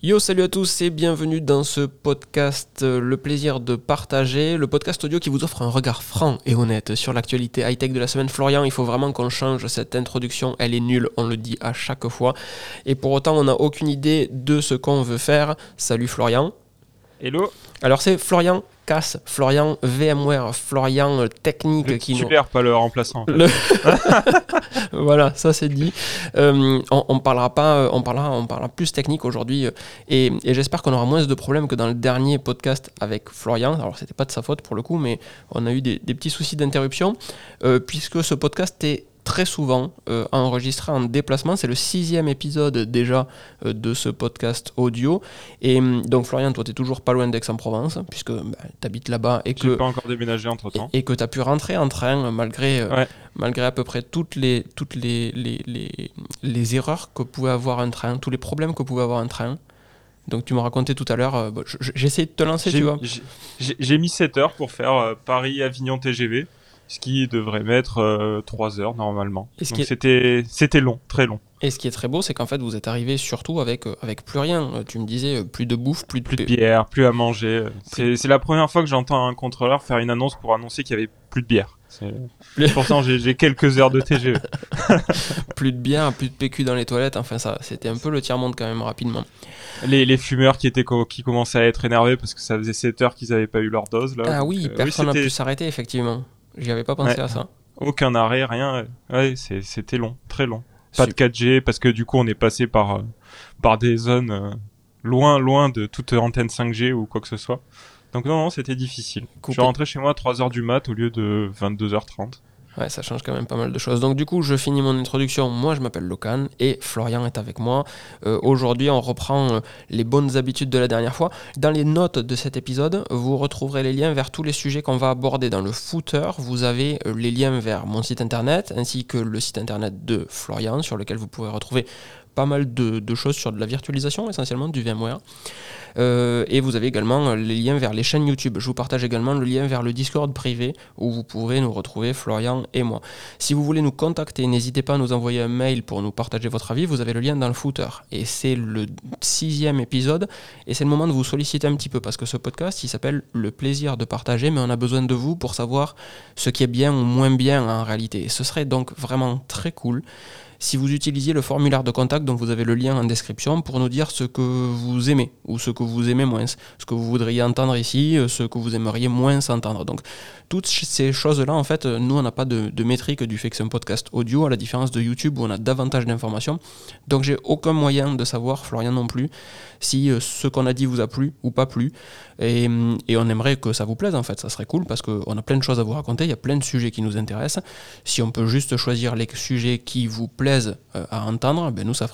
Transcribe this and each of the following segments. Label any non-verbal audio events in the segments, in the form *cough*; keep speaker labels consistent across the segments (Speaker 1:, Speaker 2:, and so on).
Speaker 1: Yo, salut à tous et bienvenue dans ce podcast euh, Le plaisir de partager, le podcast audio qui vous offre un regard franc et honnête sur l'actualité high-tech de la semaine. Florian, il faut vraiment qu'on change cette introduction, elle est nulle, on le dit à chaque fois. Et pour autant, on n'a aucune idée de ce qu'on veut faire. Salut Florian.
Speaker 2: Hello.
Speaker 1: Alors c'est Florian Casse, Florian VMware, Florian euh, Technique qui
Speaker 2: Super, pas le remplaçant. *laughs*
Speaker 1: voilà, ça c'est dit. Euh, on, parlera pas, euh, on parlera, on parlera plus technique aujourd'hui et, j'espère qu'on aura moins de problèmes que dans le dernier podcast avec Florian. Alors c'était pas de sa faute pour le coup, mais on a eu des, des petits soucis d'interruption puisque ce podcast est très souvent euh, enregistré en déplacement. C'est le sixième épisode déjà euh, de ce podcast audio. Et hum, donc, Florian, toi, tu es toujours pas loin d'Aix-en-Provence, puisque bah, tu habites là-bas.
Speaker 2: et que pas encore déménagé entre temps.
Speaker 1: Et, que tu as pu rentrer en train malgré, euh, malgré à peu près toutes, les, toutes les, les, les, les, erreurs que pouvait avoir un train, tous les problèmes que pouvait avoir un train. Donc tu m'as raconté tout à l'heure, j'essaie de te lancer, tu vois.
Speaker 2: J'ai mis 7 heures pour faire Paris-Avignon TGV ce qui devrait mettre 3 euh, heures normalement. Donc c'était c'était long, très long.
Speaker 1: Et ce qui est très beau, c'est qu'en fait, vous êtes arrivé surtout avec, euh, avec plus rien. Euh, tu me disais plus de bouffe, plus de,
Speaker 2: plus de bière, plus à manger. C'est la première fois que j'entends un contrôleur faire une annonce pour annoncer qu'il y avait plus de bière. Pourtant, j'ai quelques heures de TGE. *laughs*
Speaker 1: plus de bière, plus de PQ dans les toilettes. Enfin, ça, c'était un peu le tiers-monde quand même rapidement.
Speaker 2: Les, les, fumeurs qui étaient qui commençaient à être énervés parce que ça faisait 7 heures qu'ils n'avaient pas eu leur dose. Là.
Speaker 1: Ah oui, personne n'a pu s'arrêter, effectivement. J'y avais pas pensé à ça.
Speaker 2: Aucun arrêt, rien. Ouais, c'était long, très long. Pas de 4G parce que du coup on est passé par euh, par des zones euh, loin loin de toute antenne 5G ou quoi que ce soit. Donc non, non c'était difficile. Je suis rentré chez moi à 3h du mat au lieu de 22h30.
Speaker 1: Ouais, ça change quand même pas mal de choses. Donc du coup, je finis mon introduction. Moi, je m'appelle Locan et Florian est avec moi. Euh, aujourd'hui, on reprend euh, les bonnes habitudes de la dernière fois. Dans les notes de cet épisode, vous retrouverez les liens vers tous les sujets qu'on va aborder dans le footer. Vous avez euh, les liens vers mon site internet ainsi que le site internet de Florian sur lequel vous pouvez retrouver pas mal de, choses sur de la virtualisation, essentiellement du VMware. Euh, et vous avez également les liens vers les chaînes YouTube. Je vous partage également le lien vers le Discord privé où vous pourrez nous retrouver, Florian et moi. Si vous voulez nous contacter, n'hésitez pas à nous envoyer un mail pour nous partager votre avis. Vous avez le lien dans le footer. Et c'est le sixième épisode. Et c'est le moment de vous solliciter un petit peu parce que ce podcast, il s'appelle Le plaisir de partager, mais on a besoin de vous pour savoir ce qui est bien ou moins bien en réalité. Et ce serait donc vraiment très cool si vous utilisiez le formulaire de contact dont vous avez le lien en description pour nous dire ce que vous aimez ou ce que vous aimez moins, ce que vous voudriez entendre ici, euh, ce que vous aimeriez moins entendre. Donc toutes ces choses-là, en fait, nous, on n'a pas de, de, métrique du fait que c'est un podcast audio, à la différence de YouTube où on a davantage d'informations. Donc j'ai aucun moyen de savoir, Florian non plus, si euh, ce qu'on a dit vous a plu ou pas plu. Et, on aimerait que ça vous plaise, en fait, ça serait cool parce qu'on a plein de choses à vous raconter, il y a plein de sujets qui nous intéressent. Si on peut juste choisir les sujets qui vous plaisent, euh, à entendre, ben nous, ça,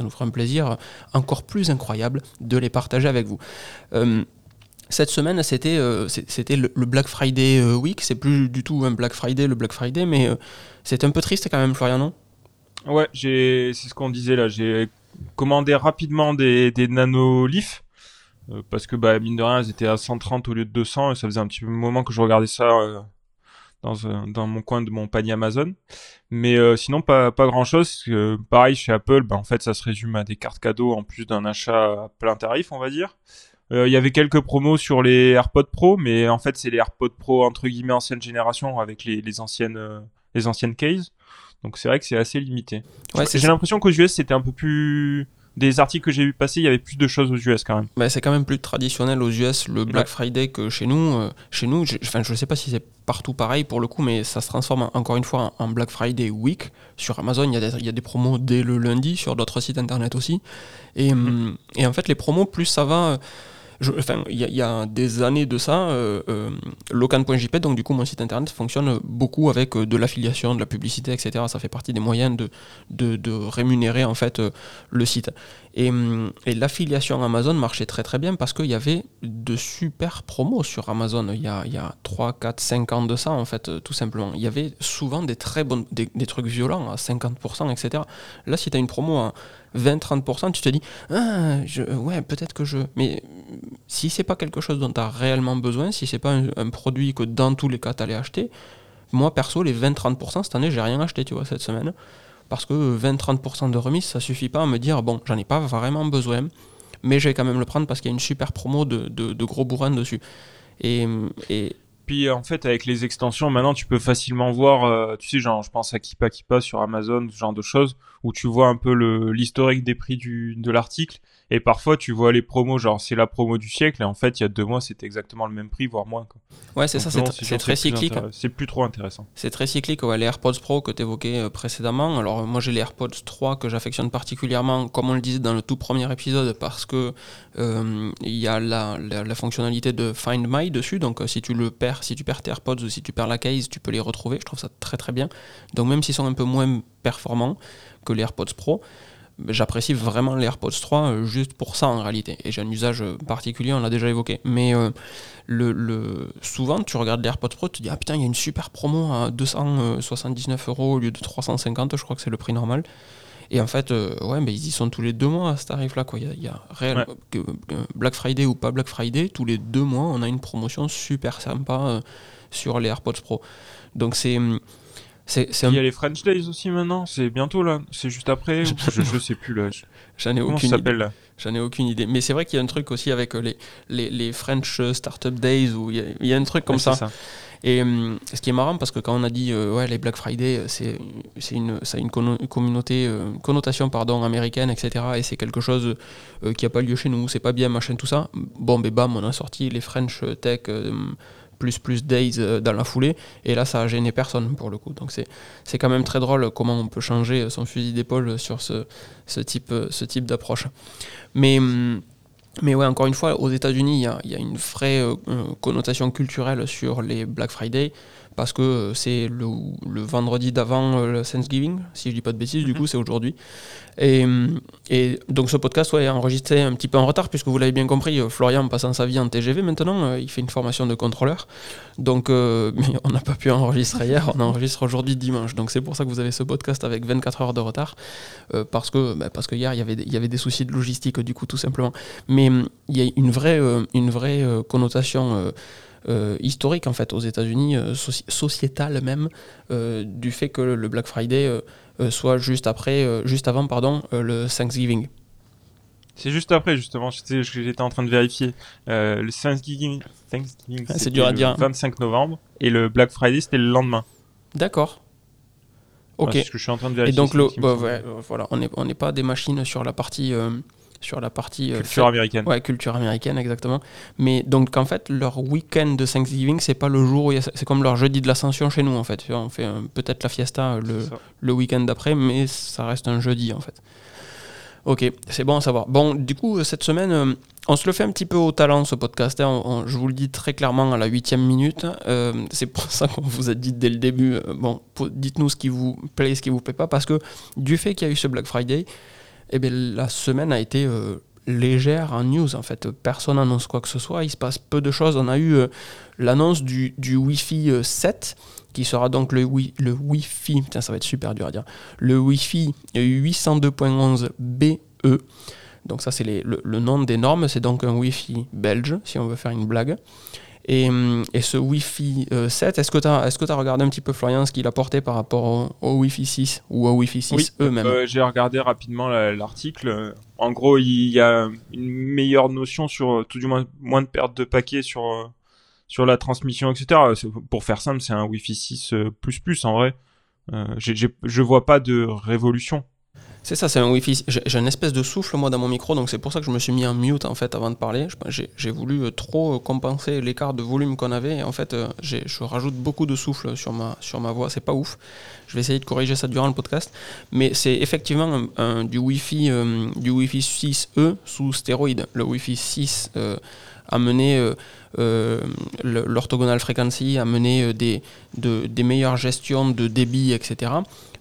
Speaker 1: nous fera un plaisir encore plus incroyable de les partager avec vous. Euh, cette semaine, c'était euh, le, Black Friday week. C'est plus du tout un Black Friday, le Black Friday, mais c'est un peu triste quand même, Florian, non?
Speaker 2: Ouais, c'est ce qu'on disait là. J'ai commandé rapidement des, des Leaf parce que bah, mine de rien, elles étaient à 130 au lieu de 200 et ça faisait un petit moment que je regardais ça dans, dans mon coin de mon panier Amazon. Mais euh, sinon, pas, pas grand chose. pareil, chez Apple, bah, en fait, ça se résume à des cartes cadeaux en plus d'un achat à plein tarif, on va dire. Euh, il y avait quelques promos sur les AirPods Pro, mais en fait, c'est les AirPods Pro entre guillemets ancienne génération avec les, les anciennes, euh, les anciennes cases. Donc c'est vrai que c'est assez limité. Ouais, J'ai l'impression qu'aux US, c'était un peu plus des articles que j'ai vu passer, il y avait plus de choses aux US quand même.
Speaker 1: mais c'est quand même plus traditionnel aux US le Black Friday que chez nous. Euh, chez nous, enfin, je ne sais pas si c'est partout pareil pour le coup, mais ça se transforme encore une fois en, Black Friday Week. Sur Amazon, il y, a des, il y a des promos dès le lundi, sur d'autres sites internet aussi. Et, mm-hmm. et en fait, les promos, plus ça va il y, a des années de ça, euh, euh, donc du coup mon site internet fonctionne beaucoup avec euh, de l'affiliation, de la publicité, etc. Ça fait partie des moyens de, rémunérer en fait euh, le site. Et, et l'affiliation Amazon marchait très très bien parce qu'il y avait de super promos sur Amazon. Il y, a, il y a 3, 4, 5 ans de ça en fait, tout simplement. Il y avait souvent des très bons, des, des trucs violents à 50%, etc. Là, si tu as une promo à 20-30%, tu te dis, ah, je, ouais, peut-être que je. Mais si c'est pas quelque chose dont tu as réellement besoin, si c'est pas un, produit que dans tous les cas tu allais acheter, moi perso, les 20-30%, cette année, j'ai rien acheté, tu vois, cette semaine. Parce que 20-30% de remise, ça suffit pas à me dire, bon, j'en ai pas vraiment besoin. mais je vais quand même le prendre parce qu'il y a une super promo de, de, gros bourrins dessus. Et, et
Speaker 2: puis en fait avec les extensions maintenant tu peux facilement voir euh, tu sais je pense à Kipa Kipa sur Amazon ce genre de choses où tu vois un peu l'historique des prix du de l'article et parfois, tu vois les promos, genre c'est la promo du siècle, et en fait, il y a deux mois, c'était exactement le même prix, voire moins. Quoi.
Speaker 1: Ouais, c'est ça, c'est très cyclique.
Speaker 2: C'est plus trop intéressant.
Speaker 1: C'est très cyclique. Ouais, les AirPods Pro que tu évoquais euh, précédemment. Alors, moi, j'ai les AirPods 3 que j'affectionne particulièrement, comme on le disait dans le tout premier épisode, parce que euh, il y a la, la, fonctionnalité de Find My dessus. Donc, euh, si tu le perds, si tu perds tes AirPods ou si tu perds la case, tu peux les retrouver. Je trouve ça très très bien. Donc, même s'ils sont un peu moins performants que les AirPods Pro, j'apprécie vraiment les AirPods 3 euh, juste pour ça en réalité. Et j'ai un usage euh, particulier, on l'a déjà évoqué. Mais euh, le, souvent, tu regardes les AirPods Pro, tu te dis Ah putain, il y a une super promo à 279 euros au lieu de 350, je crois que c'est le prix normal. Et en fait, ouais, mais ils y sont tous les deux mois à ce tarif-là. Il y a, réel, Black Friday ou pas Black Friday, tous les deux mois, on a une promotion super sympa sur les AirPods Pro. Donc c'est
Speaker 2: il y a les French Days aussi maintenant, c'est bientôt là, c'est juste après, *laughs* je, je, sais plus là.
Speaker 1: J'en ai aucune idée. J'en ai aucune idée. Mais c'est vrai qu'il y a un truc aussi avec euh, les, les, les French Startup Days où il y, a, il y a un truc comme ça. Et hum, ce qui est marrant parce que quand on a dit euh, ouais les Black Friday euh, c'est c'est une ça a une, communauté connotation pardon américaine etc et c'est quelque chose qui a pas lieu chez nous c'est pas bien machin tout ça bon ben bam on a sorti les French Tech plus plus days euh, dans la foulée. Et là, ça a gêné personne pour le coup. Donc c'est, quand même très drôle comment on peut changer son fusil d'épaule sur ce, ce type, d'approche. Mais. Hum, mais ouais, encore une fois, aux États-Unis, il y, y a, une vraie euh, connotation culturelle sur les Black Friday parce que euh, c'est le, le, vendredi d'avant euh, le Thanksgiving, si je dis pas de bêtises, du mhm. coup c'est aujourd'hui. Et, et, donc ce podcast ouais, est enregistré un petit peu en retard, puisque vous l'avez bien compris, euh, Florian passant sa vie en TGV maintenant, il fait une formation de contrôleur. Donc *laughs* on n'a pas pu enregistrer hier, on enregistre aujourd'hui dimanche. Donc c'est pour ça que vous avez ce podcast avec 24 heures de retard, parce, que, bah, parce que hier il y, avait des, il y avait des soucis de logistique du coup tout simplement. Mais il y a une vraie, une vraie connotation euh, historique en fait aux États-Unis, euh, sociétal même, euh, du fait que le Black Friday soit juste après, juste avant pardon, le Thanksgiving.
Speaker 2: C'est juste après justement, j'étais en train de vérifier. le Thanksgiving, Thanksgiving
Speaker 1: ah, c'est dur à dire.
Speaker 2: Le 25 novembre et le Black Friday c'était le lendemain.
Speaker 1: D'accord. Ok.
Speaker 2: ce que je suis en train de vérifier.
Speaker 1: Et donc le, bah, voilà, on n'est on n'est pas des machines sur la partie sur la partie
Speaker 2: euh, culture américaine.
Speaker 1: Ouais, culture américaine exactement. Mais donc en fait leur week-end de Thanksgiving c'est pas le jour où c'est comme leur jeudi de l'ascension chez nous en fait. On fait peut-être la fiesta le, le week-end d'après, mais ça reste un jeudi en fait. Ok, c'est bon à savoir. Bon, du coup, cette semaine, euh, on se le fait un petit peu au talent, ce podcast. Hein. je vous le dis très clairement à la huitième minute. Euh, c'est pour *laughs* ça qu'on vous a dit dès le début, bon, dites-nous ce qui vous plaît, ce qui vous plaît pas, parce que du fait qu'il y a eu ce Black Friday, eh bien, la semaine a été euh, légère en news. En fait, personne n'annonce quoi que ce soit. Il se passe peu de choses. On a eu euh, l'annonce du, du Wi-Fi 7 euh, qui sera donc le, wi le Wi-Fi, putain, ça va être super dur à dire, le Wi-Fi 802.11 BE. Donc ça c'est le, le, nom des normes, c'est donc un Wi-Fi belge, si on veut faire une blague. Et, et ce Wi-Fi 7, est-ce que tu as, est as, regardé un petit peu, Florian, ce qu'il apportait par rapport au, Wi-Fi 6 ou au Wi-Fi 6 eux-mêmes?
Speaker 2: euh, J'ai regardé rapidement l'article. En gros, il y a une meilleure notion sur, tout du moins, moins de perte de paquets sur, sur la transmission, etc. Pour faire simple, c'est un Wi-Fi 6 en vrai. Euh, je vois pas de révolution.
Speaker 1: C'est ça, c'est un Wi-Fi. J'ai une espèce de souffle moi dans mon micro, donc c'est pour ça que je me suis mis en mute en fait avant de parler. J'ai voulu euh, trop euh, compenser l'écart de volume qu'on avait. En fait, euh, je rajoute beaucoup de souffle sur ma, sur ma voix. C'est pas ouf. Je vais essayer de corriger ça durant le podcast. Mais c'est effectivement du Wi-Fi, du Wi-Fi 6E sous stéroïde. Le Wi-Fi 6 a mené l'orthogonal frequency, a mené des, de, des meilleures gestions de débit, etc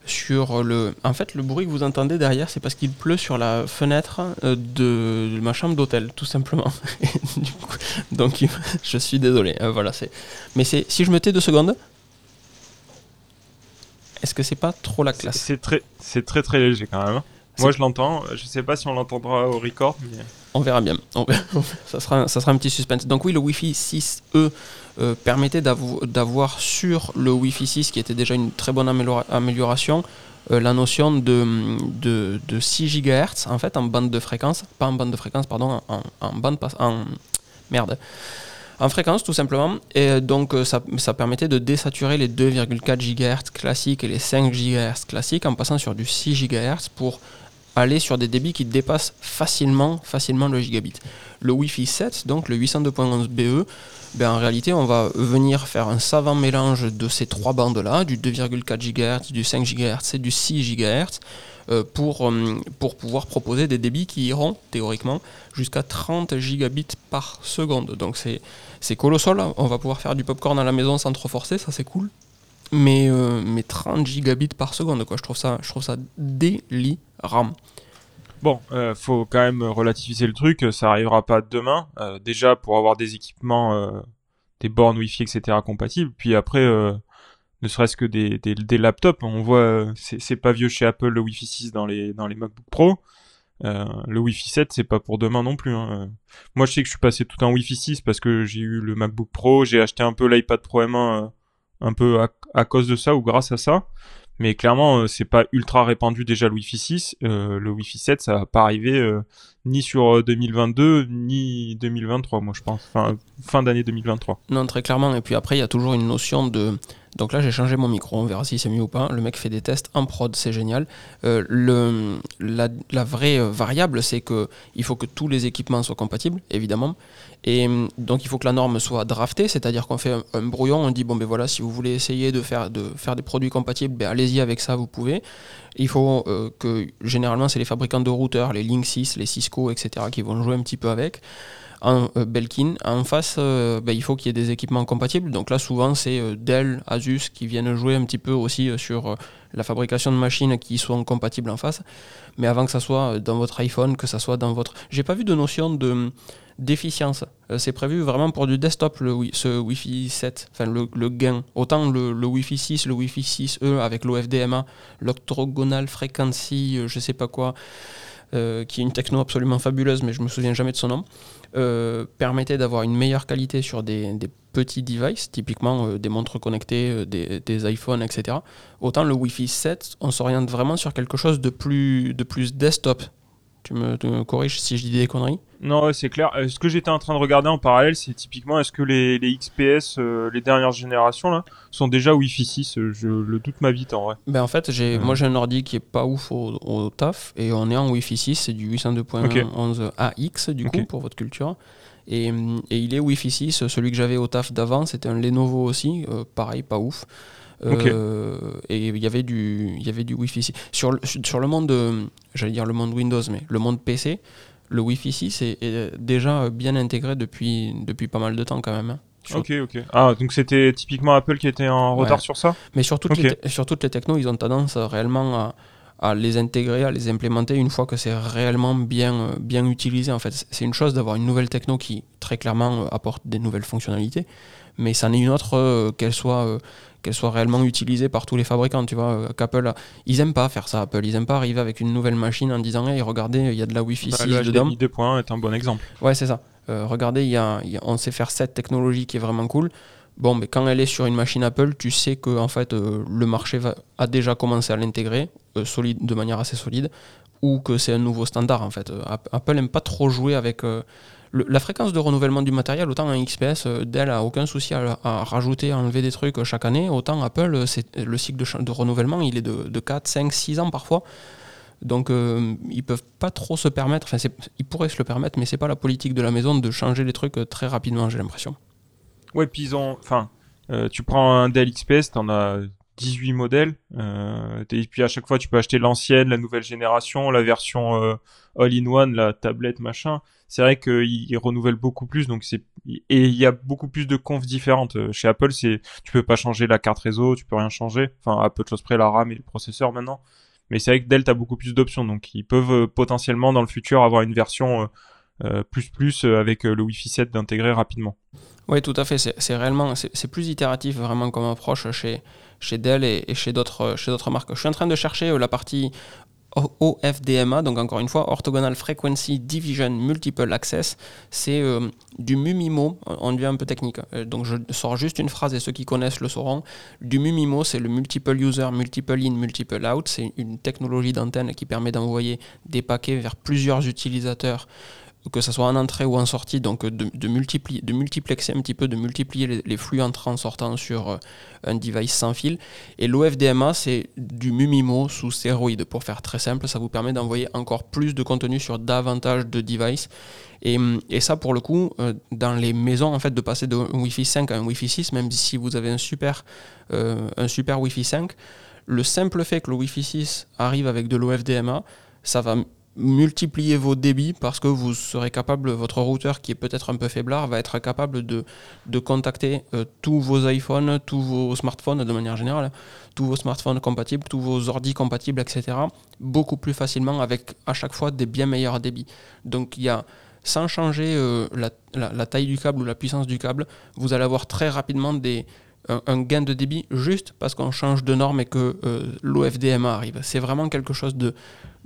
Speaker 1: sur le. En fait, le bruit que vous entendez derrière, c'est parce qu'il pleut sur la fenêtre euh, de ma chambre d'hôtel, tout simplement. *laughs* donc, je suis désolé. Euh, voilà, c'est. Mais c'est si je me tais deux secondes. Est-ce que c'est pas trop la classe?
Speaker 2: C'est très, c'est très très léger quand même. Moi, je l'entends. Je sais pas si on l'entendra au record.
Speaker 1: On verra bien. ça, sera, ça sera un petit suspense. Donc oui, le Wi-Fi 6E euh, permettait d'avoir sur le Wi-Fi 6, qui était déjà une très bonne amélioration, la notion de, de, 6 GHz en fait en bande de fréquence, pas en bande de fréquence, pardon, en, bande en merde en fréquence tout simplement. Et donc ça permettait de désaturer les 2,4 GHz classiques et les 5 GHz classiques en passant sur du 6 GHz pour aller sur des débits qui dépassent facilement, facilement le gigabit. Le Wi-Fi 7, donc le 802.11 BE, ben en réalité, on va venir faire un savant mélange de ces trois bandes-là, du 2,4 GHz, du 5 GHz et du 6 GHz, euh, pour, euh, pour pouvoir proposer des débits qui iront, théoriquement, jusqu'à 30 gigabits par seconde. Donc c'est colossal, on va pouvoir faire du popcorn à la maison sans trop forcer, ça c'est cool. Mais, euh, mais 30 gigabits par seconde, quoi. Je trouve ça, je trouve ça.
Speaker 2: Bon, euh, faut quand même relativiser le truc, ça arrivera pas demain. Euh, déjà pour avoir des équipements, euh, des bornes Wi-Fi, etc. compatibles. Puis après, ne serait-ce que des, laptops, on voit, c'est pas vieux chez Apple le Wi-Fi 6 dans les dans MacBook Pro. le Wi-Fi 7, c'est pas pour demain non plus. Hein. Moi, je sais que je suis passé tout en Wi-Fi 6 parce que j'ai eu le MacBook Pro, j'ai acheté un peu l'iPad Pro M1 un peu à, cause de ça ou grâce à ça. Mais clairement, euh, c'est pas ultra répandu déjà le Wi-Fi 6. Euh, le Wi-Fi 7, ça va pas arriver euh, ni sur 2022 ni 2023, moi je pense. Fin d'année 2023.
Speaker 1: Non, très clairement. Et puis après, il y a toujours une notion de. Donc là, j'ai changé mon micro. On verra si c'est mieux ou pas. Le mec fait des tests en prod, c'est génial. le, la, la, vraie variable, c'est que il faut que tous les équipements soient compatibles, évidemment. Et hum, donc il faut que la norme soit draftée, c'est-à-dire qu'on fait un, brouillon, on dit bon ben voilà, si vous voulez essayer de faire, de faire des produits compatibles, ben allez-y avec ça, vous pouvez. Il faut euh, que généralement c'est les fabricants de routeurs, les Linksys, les Cisco, etc. qui vont jouer un petit peu avec. En euh, Belkin, en face, euh, ben, il faut qu'il y ait des équipements compatibles. Donc là, souvent, c'est Dell, Asus qui viennent jouer un petit peu aussi sur la fabrication de machines qui sont compatibles en face. Mais avant que ça soit dans votre iPhone, que ça soit dans votre. J'ai pas vu de notion de d'efficience. Euh, c'est prévu vraiment pour du desktop, le, ce Wi-Fi 7, enfin le, gain. Autant le, Wi-Fi 6, le Wi-Fi 6E avec l'OFDMA, l'Octogonal Frequency, euh, je sais pas quoi, euh, qui est une techno absolument fabuleuse, mais je me souviens jamais de son nom, permettait d'avoir une meilleure qualité sur des, petits devices, typiquement des montres connectées, des, des, iPhones, etc. Autant le Wi-Fi 7, on s'oriente vraiment sur quelque chose de plus, de plus desktop. Tu me, tu me corriges si je dis des conneries
Speaker 2: non, c'est clair. Euh, ce que j'étais en train de regarder en parallèle, c'est typiquement est-ce que les, les XPS, euh, les dernières générations là, sont déjà Wi-Fi 6 euh, Je le doute ma vite en vrai.
Speaker 1: Ben en fait, j'ai, moi j'ai un ordi qui est pas ouf au, taf et on est en Wi-Fi 6, c'est du 802.11 AX du coup pour votre culture. Et, et, il est Wi-Fi 6. Celui que j'avais au taf d'avant, c'était un Lenovo aussi, pareil, pas ouf. Et il y avait du, il y avait du Wi-Fi 6. Sur le, sur le monde, j'allais dire le monde Windows, mais le monde PC, le Wi-Fi 6 est, déjà bien intégré depuis, depuis pas mal de temps quand même. Hein.
Speaker 2: Ok, ok. Ah, donc c'était typiquement Apple qui était en retard sur ça?
Speaker 1: Mais sur toutes, les sur toutes les technos, ils ont tendance réellement à, à, les intégrer, à les implémenter une fois que c'est réellement bien, bien utilisé. En fait, c'est une chose d'avoir une nouvelle techno qui très clairement apporte des nouvelles fonctionnalités, mais ça n'est une autre euh, qu'elle soit euh, qu'elle soit réellement utilisée par tous les fabricants. Tu vois, euh, qu'Apple, ils aiment pas faire ça. Apple, ils aiment pas arriver avec une nouvelle machine en disant, hey, regardez, il y a de la Wi-Fi 6 bah, dedans.
Speaker 2: 2.1 est un bon exemple.
Speaker 1: Ouais, c'est ça. Euh, regardez, y a, on sait faire cette technologie qui est vraiment cool. Bon, mais quand elle est sur une machine Apple, tu sais que en fait euh, le marché va, a déjà commencé à l'intégrer solide, de manière assez solide, ou que c'est un nouveau standard en fait. Apple n'aime pas trop jouer avec la fréquence de renouvellement du matériel, autant un XPS, euh, Dell a aucun souci à, rajouter, à enlever des trucs chaque année, autant Apple, euh, le cycle de, renouvellement, il est de, 4, 5, 6 ans parfois. Donc euh, ils peuvent pas trop se permettre, enfin ils pourraient se le permettre, mais c'est pas la politique de la maison de changer les trucs très rapidement, j'ai l'impression.
Speaker 2: Ouais, puis ils ont, enfin, tu prends un Dell XPS, t'en as 18 modèles, et puis à chaque fois tu peux acheter l'ancienne, la nouvelle génération, la version all-in-one, la tablette, machin c'est vrai qu'ils renouvellent beaucoup plus, donc c'est et il y a beaucoup plus de confs différentes. Euh, chez Apple, c'est tu peux pas changer la carte réseau, tu peux rien changer. Enfin, à peu de choses près, la RAM et le processeur maintenant. Mais c'est vrai que Dell a beaucoup plus d'options, donc ils peuvent euh, potentiellement dans le futur avoir une version euh, plus plus avec le Wi-Fi 7 d'intégrer rapidement.
Speaker 1: Oui, tout à fait. C'est réellement, c'est plus itératif vraiment comme approche chez, chez Dell et, et chez d'autres marques. Je suis en train de chercher la partie OFDMA, donc encore une fois, Orthogonal Frequency Division Multiple Access, c'est euh, du MUMIMO, on devient un peu technique, euh, donc je sors juste une phrase et ceux qui connaissent le sauront. Du MUMIMO, c'est le Multiple User, Multiple In, Multiple Out, c'est une technologie d'antenne qui permet d'envoyer des paquets vers plusieurs utilisateurs que ce soit en entrée ou en sortie, donc de, multiplier, de multiplexer un petit peu, de multiplier les, flux entrants sortant sur euh, un device sans fil. Et l'OFDMA, c'est du Mumimo sous stéroïde. Pour faire très simple, ça vous permet d'envoyer encore plus de contenu sur davantage de devices. Et, et, ça, pour le coup, euh, dans les maisons, en fait, de passer de Wi-Fi 5 à un Wi-Fi 6, même si vous avez un super, euh, un super Wi-Fi 5, le simple fait que le Wi-Fi 6 arrive avec de l'OFDMA, ça va multiplier vos débits parce que vous serez capable, votre routeur qui est peut-être un peu faiblard, va être capable de, de contacter euh, tous vos iPhones, tous vos smartphones de manière générale, tous vos smartphones compatibles, tous vos ordi compatibles, etc. beaucoup plus facilement avec à chaque fois des bien meilleurs débits. Donc il y a sans changer euh, la, la, taille du câble ou la puissance du câble, vous allez avoir très rapidement des, un, gain de débit juste parce qu'on change de norme et que euh, l'OFDMA arrive. C'est vraiment quelque chose de,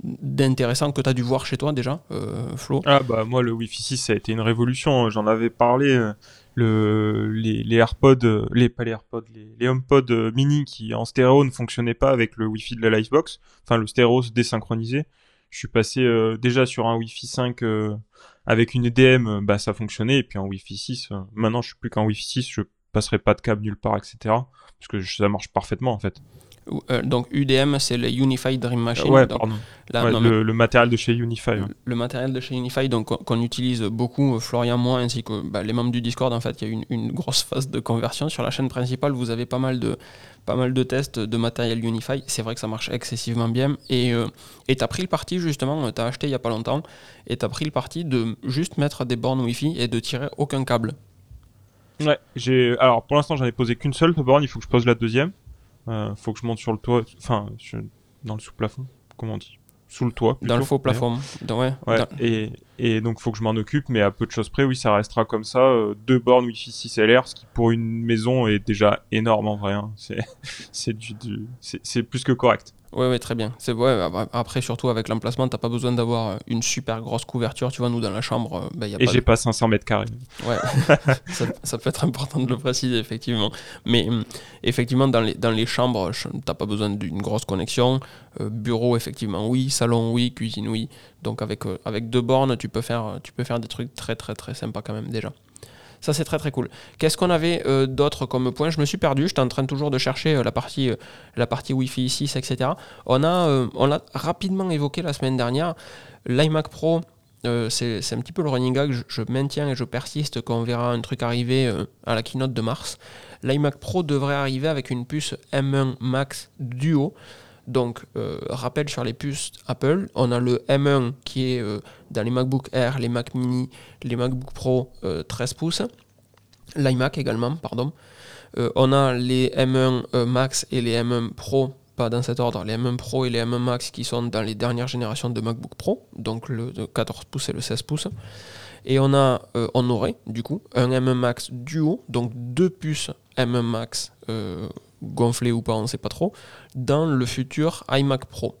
Speaker 1: d'intéressant que tu as dû voir chez toi déjà, euh, Flo
Speaker 2: Ah bah moi le Wi-Fi 6 ça a été une révolution, j'en avais parlé, euh, le, les, AirPods, euh, les, pas les AirPods, les, les HomePod mini qui en stéréo ne fonctionnaient pas avec le Wi-Fi de la Livebox, enfin le stéréo se désynchronisait. Je suis passé déjà sur un Wi-Fi 5 avec une EDM, bah ça fonctionnait, et puis en Wi-Fi 6, maintenant je suis plus qu'en Wi-Fi 6, je passerai pas de câble nulle part, etc. Parce que ça marche parfaitement en fait.
Speaker 1: Euh, donc UDM, c'est le Unified Dream Machine.
Speaker 2: Ouais, le, matériel de chez Unify.
Speaker 1: Le, matériel de chez Unify, donc qu'on utilise beaucoup, euh, Florian, moi, ainsi que bah, les membres du Discord. En fait, il y a une, une grosse *laughs* phase de conversion sur la chaîne principale. Vous avez pas mal de pas mal de tests de matériel Unify. C'est vrai que ça marche excessivement bien. Et euh, tu as pris le parti, justement, tu as acheté il n'y a pas longtemps, et tu as pris le parti de juste mettre des bornes Wi-Fi et de tirer aucun câble.
Speaker 2: Ouais, j'ai. Alors pour l'instant, j'en ai posé qu'une seule borne, il faut que je pose la deuxième. Euh, faut que je monte sur le toit, enfin, dans le sous-plafond, comment on dit? Sous le toit.
Speaker 1: dans le faux plafond.
Speaker 2: ouais, Et, et, donc, faut que je m'en occupe, mais à peu de choses près, oui, ça restera comme ça. Euh, deux bornes Wi-Fi 6 LR, ce qui pour une maison est déjà énorme en vrai. Hein. C'est *laughs* du, c'est plus que correct.
Speaker 1: Oui, ouais, très bien. C'est ouais, après surtout avec l'emplacement, t'as pas besoin d'avoir euh, une super grosse couverture. Tu vois, nous dans la chambre, euh,
Speaker 2: bah, y a et j'ai pas 500 mètres carrés.
Speaker 1: Ouais, *laughs* ça, peut être important de le préciser effectivement. Mais hum, effectivement, dans les dans les chambres, t'as pas besoin d'une grosse connexion. Euh, bureau, effectivement, oui. Salon, oui. Cuisine, oui. Donc avec avec deux bornes, tu peux faire tu peux faire des trucs très très très sympas quand même déjà. Ça, c'est très très cool. Qu'est-ce qu'on avait euh, d'autre comme point? Je me suis perdu. J'étais en train toujours de chercher euh, la partie, euh, la partie Wi-Fi 6, etc. On a, rapidement évoqué la semaine dernière. L'iMac Pro, c'est, un petit peu le running gag. Je, maintiens et je persiste qu'on verra un truc arriver à la keynote de mars. L'iMac Pro devrait arriver avec une puce M1 Max Duo. Donc, rappel sur les puces Apple, on a le M1 qui est dans les MacBook Air, les Mac Mini, les MacBook Pro 13 euh, pouces, l'iMac également, pardon. on a les M1 Max et les M1 Pro, pas dans cet ordre, les M1 Pro et les M1 Max qui sont dans les dernières générations de MacBook Pro, donc le 14 pouces et le 16 pouces. Et on a, on aurait du coup un M1 Max Duo, donc deux puces M1 Max gonflé ou pas, on ne sait pas trop, dans le futur iMac Pro.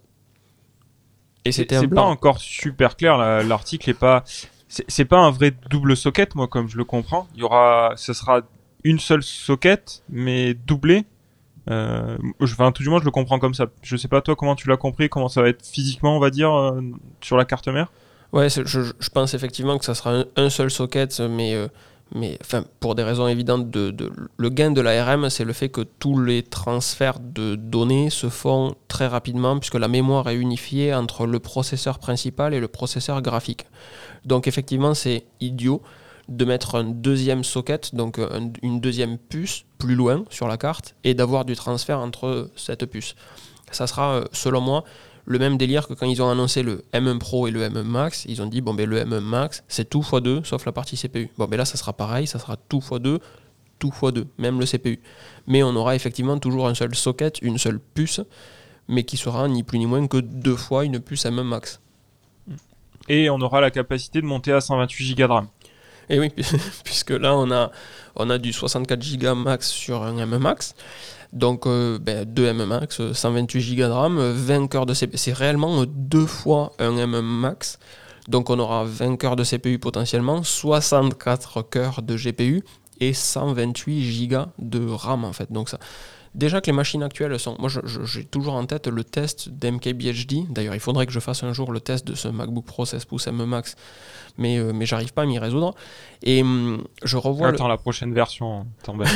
Speaker 2: Et c'était C'est pas encore super clair, l'article est pas. C'est pas un vrai double socket, moi, comme je le comprends. Il y aura, ce sera une seule socket, mais doublée. Euh, enfin, tout du moins, je le comprends comme ça. Je sais pas toi comment tu l'as compris, comment ça va être physiquement, on va dire, euh, sur la carte mère?
Speaker 1: Ouais, je, je, pense effectivement que ça sera un, seul socket, mais euh, mais enfin, pour des raisons évidentes, de, le gain de l'ARM, c'est le fait que tous les transferts de données se font très rapidement, puisque la mémoire est unifiée entre le processeur principal et le processeur graphique. Donc effectivement, c'est idiot de mettre un deuxième socket, donc une deuxième puce plus loin sur la carte, et d'avoir du transfert entre cette puce. Ça sera, euh, selon moi, le même délire que quand ils ont annoncé le M1 Pro et le M1 Max, ils ont dit bon ben le M1 Max c'est tout x2 sauf la partie CPU. Bon ben là ça sera pareil, ça sera tout x2, tout x2, même le CPU. Mais on aura effectivement toujours un seul socket, une seule puce, mais qui sera ni plus ni moins que deux fois une puce M1 Max.
Speaker 2: Et on aura la capacité de monter à 128 Go de RAM.
Speaker 1: Et oui, *laughs* puisque là, on a, on a du 64 Go max sur un M max. Donc, euh, ben, 2 M max, 128 Go de RAM, 20 cœurs de CPU. C'est réellement deux fois un M max. Donc, on aura 20 cœurs de CPU potentiellement, 64 cœurs de GPU et 128 Go de RAM en fait. Donc, ça, Déjà que les machines actuelles sont. Moi, j'ai toujours en tête le test d'MKBHD. D'ailleurs, il faudrait que je fasse un jour le test de ce MacBook Pro 16 pouces M Max, mais, euh, mais j'arrive pas à m'y résoudre. Et hum, je revois.
Speaker 2: Attends la prochaine version, t'embête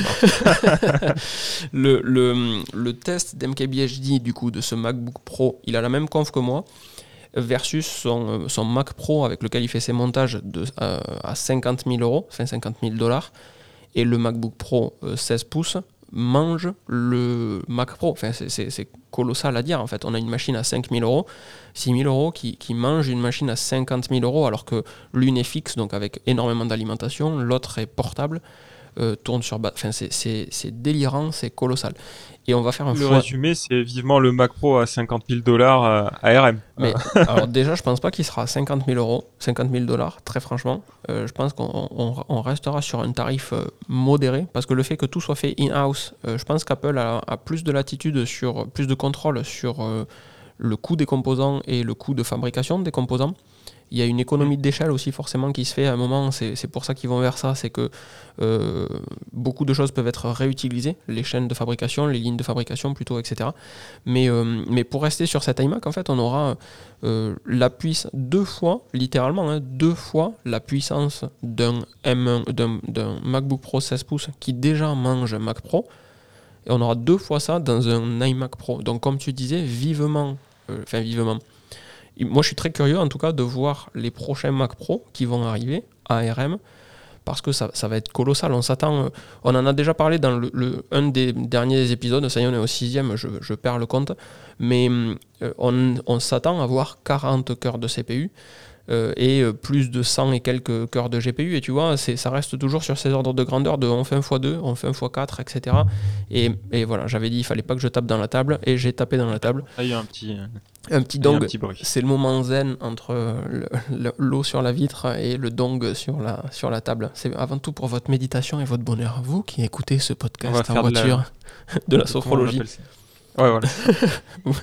Speaker 1: pas. *laughs* le, le, le test d'MKBHD, du coup, de ce MacBook Pro, il a la même conf que moi versus son, euh, son, Mac Pro avec lequel il fait ses montages de, euh, à 50 000 euros, enfin 50 000 dollars, et le MacBook Pro 16 pouces mange le Mac Pro. Enfin, c'est colossal à dire en fait. On a une machine à 5000 euros, 6000 euros qui, qui mange une machine à 50 000 euros alors que l'une est fixe, donc avec énormément d'alimentation, l'autre est portable. Euh, tourne sur enfin c'est délirant, c'est colossal. Et on va faire un
Speaker 2: Le résumé, c'est vivement le Mac Pro à 50 000 dollars à RM.
Speaker 1: Mais *laughs* alors déjà, je pense pas qu'il sera à 50 000 euros, 50 000 dollars, très franchement. Euh, je pense qu'on restera sur un tarif euh, modéré parce que le fait que tout soit fait in-house, je pense qu'Apple a, a, plus de latitude sur, plus de contrôle sur le coût des composants et le coût de fabrication des composants. Il y a une économie d'échelle aussi forcément qui se fait à un moment, c'est pour ça qu'ils vont vers ça, c'est que euh, beaucoup de choses peuvent être réutilisées, les chaînes de fabrication, les lignes de fabrication plutôt, etc. Mais, euh, mais pour rester sur cet iMac, en fait, on aura euh, la puissance deux fois, littéralement, hein, deux fois la puissance d'un M1, d'un MacBook Pro 16 pouces qui déjà mange un Mac Pro, et on aura deux fois ça dans un iMac Pro. Donc comme tu disais, vivement, enfin vivement, moi, je suis très curieux, en tout cas, de voir les prochains Mac Pro qui vont arriver ARM parce que ça, va être colossal. On s'attend, euh, on en a déjà parlé dans un des derniers épisodes, ça y est, on est au sixième, je, je perds le compte, mais euh, on, on s'attend à voir 40 cœurs de CPU. Euh, et euh, plus de 100 et quelques cœurs de GPU. Et tu vois, ça reste toujours sur ces ordres de grandeur de on fait un x2, on fait un x4, etc. Et, et voilà, j'avais dit, il fallait pas que je tape dans la table, et j'ai tapé dans la table.
Speaker 2: Ah, il y a un petit, euh,
Speaker 1: un petit dong. C'est le moment zen entre l'eau sur la vitre et le dong sur la, sur la table. C'est avant tout pour votre méditation et votre bonheur. Vous qui écoutez ce podcast en voiture, de la, *laughs* sophrologie.
Speaker 2: Ouais, voilà. *laughs*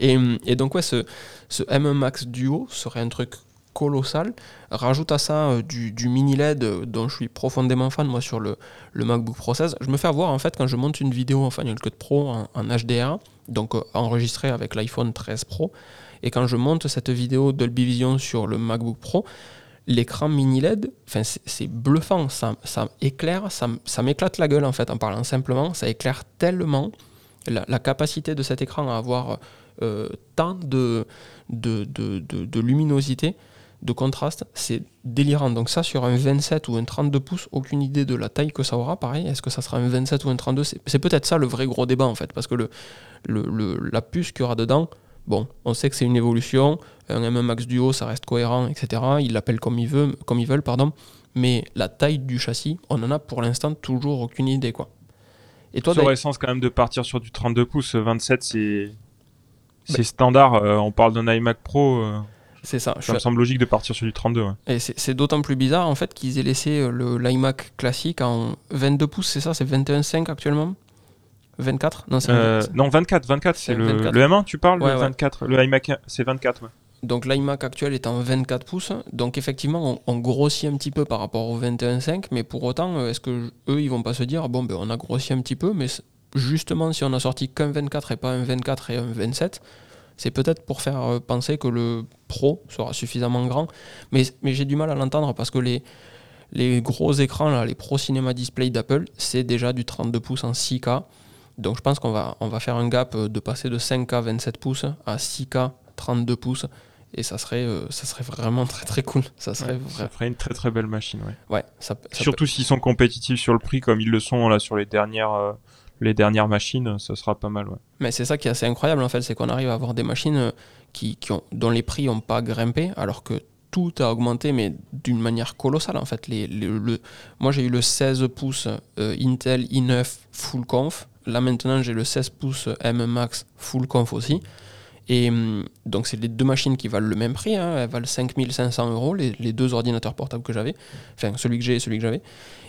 Speaker 1: et, et, donc, ouais, ce, ce M1 Max Duo serait un truc colossal. Rajoute à ça euh, du, mini LED euh, dont je suis profondément fan moi sur le, MacBook Pro 16. Je me fais avoir en fait quand je monte une vidéo en Final Cut Pro en, HDR, donc euh, enregistrée avec l'iPhone 13 Pro, et quand je monte cette vidéo Dolby Vision sur le MacBook Pro, l'écran mini LED, c'est bluffant, ça, ça éclaire, ça, m'éclate la gueule en fait en parlant simplement, ça éclaire tellement la, capacité de cet écran à avoir tant de luminosité de contraste, c'est délirant. Donc ça, sur un 27 ou un 32 pouces, aucune idée de la taille que ça aura. Pareil, est-ce que ça sera un 27 ou un 32 C'est peut-être ça le vrai gros débat en fait, parce que le, le, la puce qu'il y aura dedans, bon, on sait que c'est une évolution. Un M1 Max Duo, ça reste cohérent, etc. Ils l'appellent comme ils veulent, comme ils veulent, pardon. Mais la taille du châssis, on en a pour l'instant toujours aucune idée, quoi.
Speaker 2: Et toi, ça aurait sens quand même de partir sur du 32 pouces. 27, c'est c'est standard. Euh, on parle d'un iMac Pro. Euh,
Speaker 1: c'est ça.
Speaker 2: Ça me semble logique de partir sur du 32.
Speaker 1: Et c'est d'autant plus bizarre en fait qu'ils aient laissé euh, le l'iMac classique en 22 pouces, c'est ça? C'est 21.5 actuellement? 24
Speaker 2: non, euh, non, 24, 24, c'est le, le, M1, tu parles Le 24, le iMac, c'est 24, ouais.
Speaker 1: Donc l'iMac actuel est en 24 pouces, donc effectivement on, grossit un petit peu par rapport au 21.5, mais pour autant, euh, est-ce que eux ils vont pas se dire bon ben on a grossi un petit peu, mais justement si on a sorti qu'un 24 et pas un 24 et un 27, c'est peut-être pour faire euh, penser que le Pro sera suffisamment grand. Mais, mais j'ai du mal à l'entendre parce que les, les gros écrans, là, les Pro Cinema Display d'Apple, c'est déjà du 32 pouces en 6K. Donc je pense qu'on va, on va faire un gap euh, de passer de 5K 27 pouces à 6K 32 pouces. Et ça serait, euh, ça serait vraiment très très cool. Ça, serait
Speaker 2: ça ferait une très très belle machine. Ouais.
Speaker 1: ouais
Speaker 2: Surtout s'ils sont compétitifs sur le prix comme ils le sont là sur les dernières les dernières machines, ça sera pas mal.
Speaker 1: Mais c'est ça qui est assez incroyable en fait, c'est qu'on arrive à avoir des machines euh, qui, ont, dont les prix n'ont pas grimpé, alors que tout a augmenté, mais d'une manière colossale en fait. Moi j'ai eu le 16 pouces euh, Intel i9 full conf, là maintenant j'ai le 16 pouces M Max full conf aussi. Et hum, donc, c'est les deux machines qui valent le même prix. Hein. elles valent 5500 euros, les, deux ordinateurs portables que j'avais. Enfin, celui que j'ai et celui que j'avais.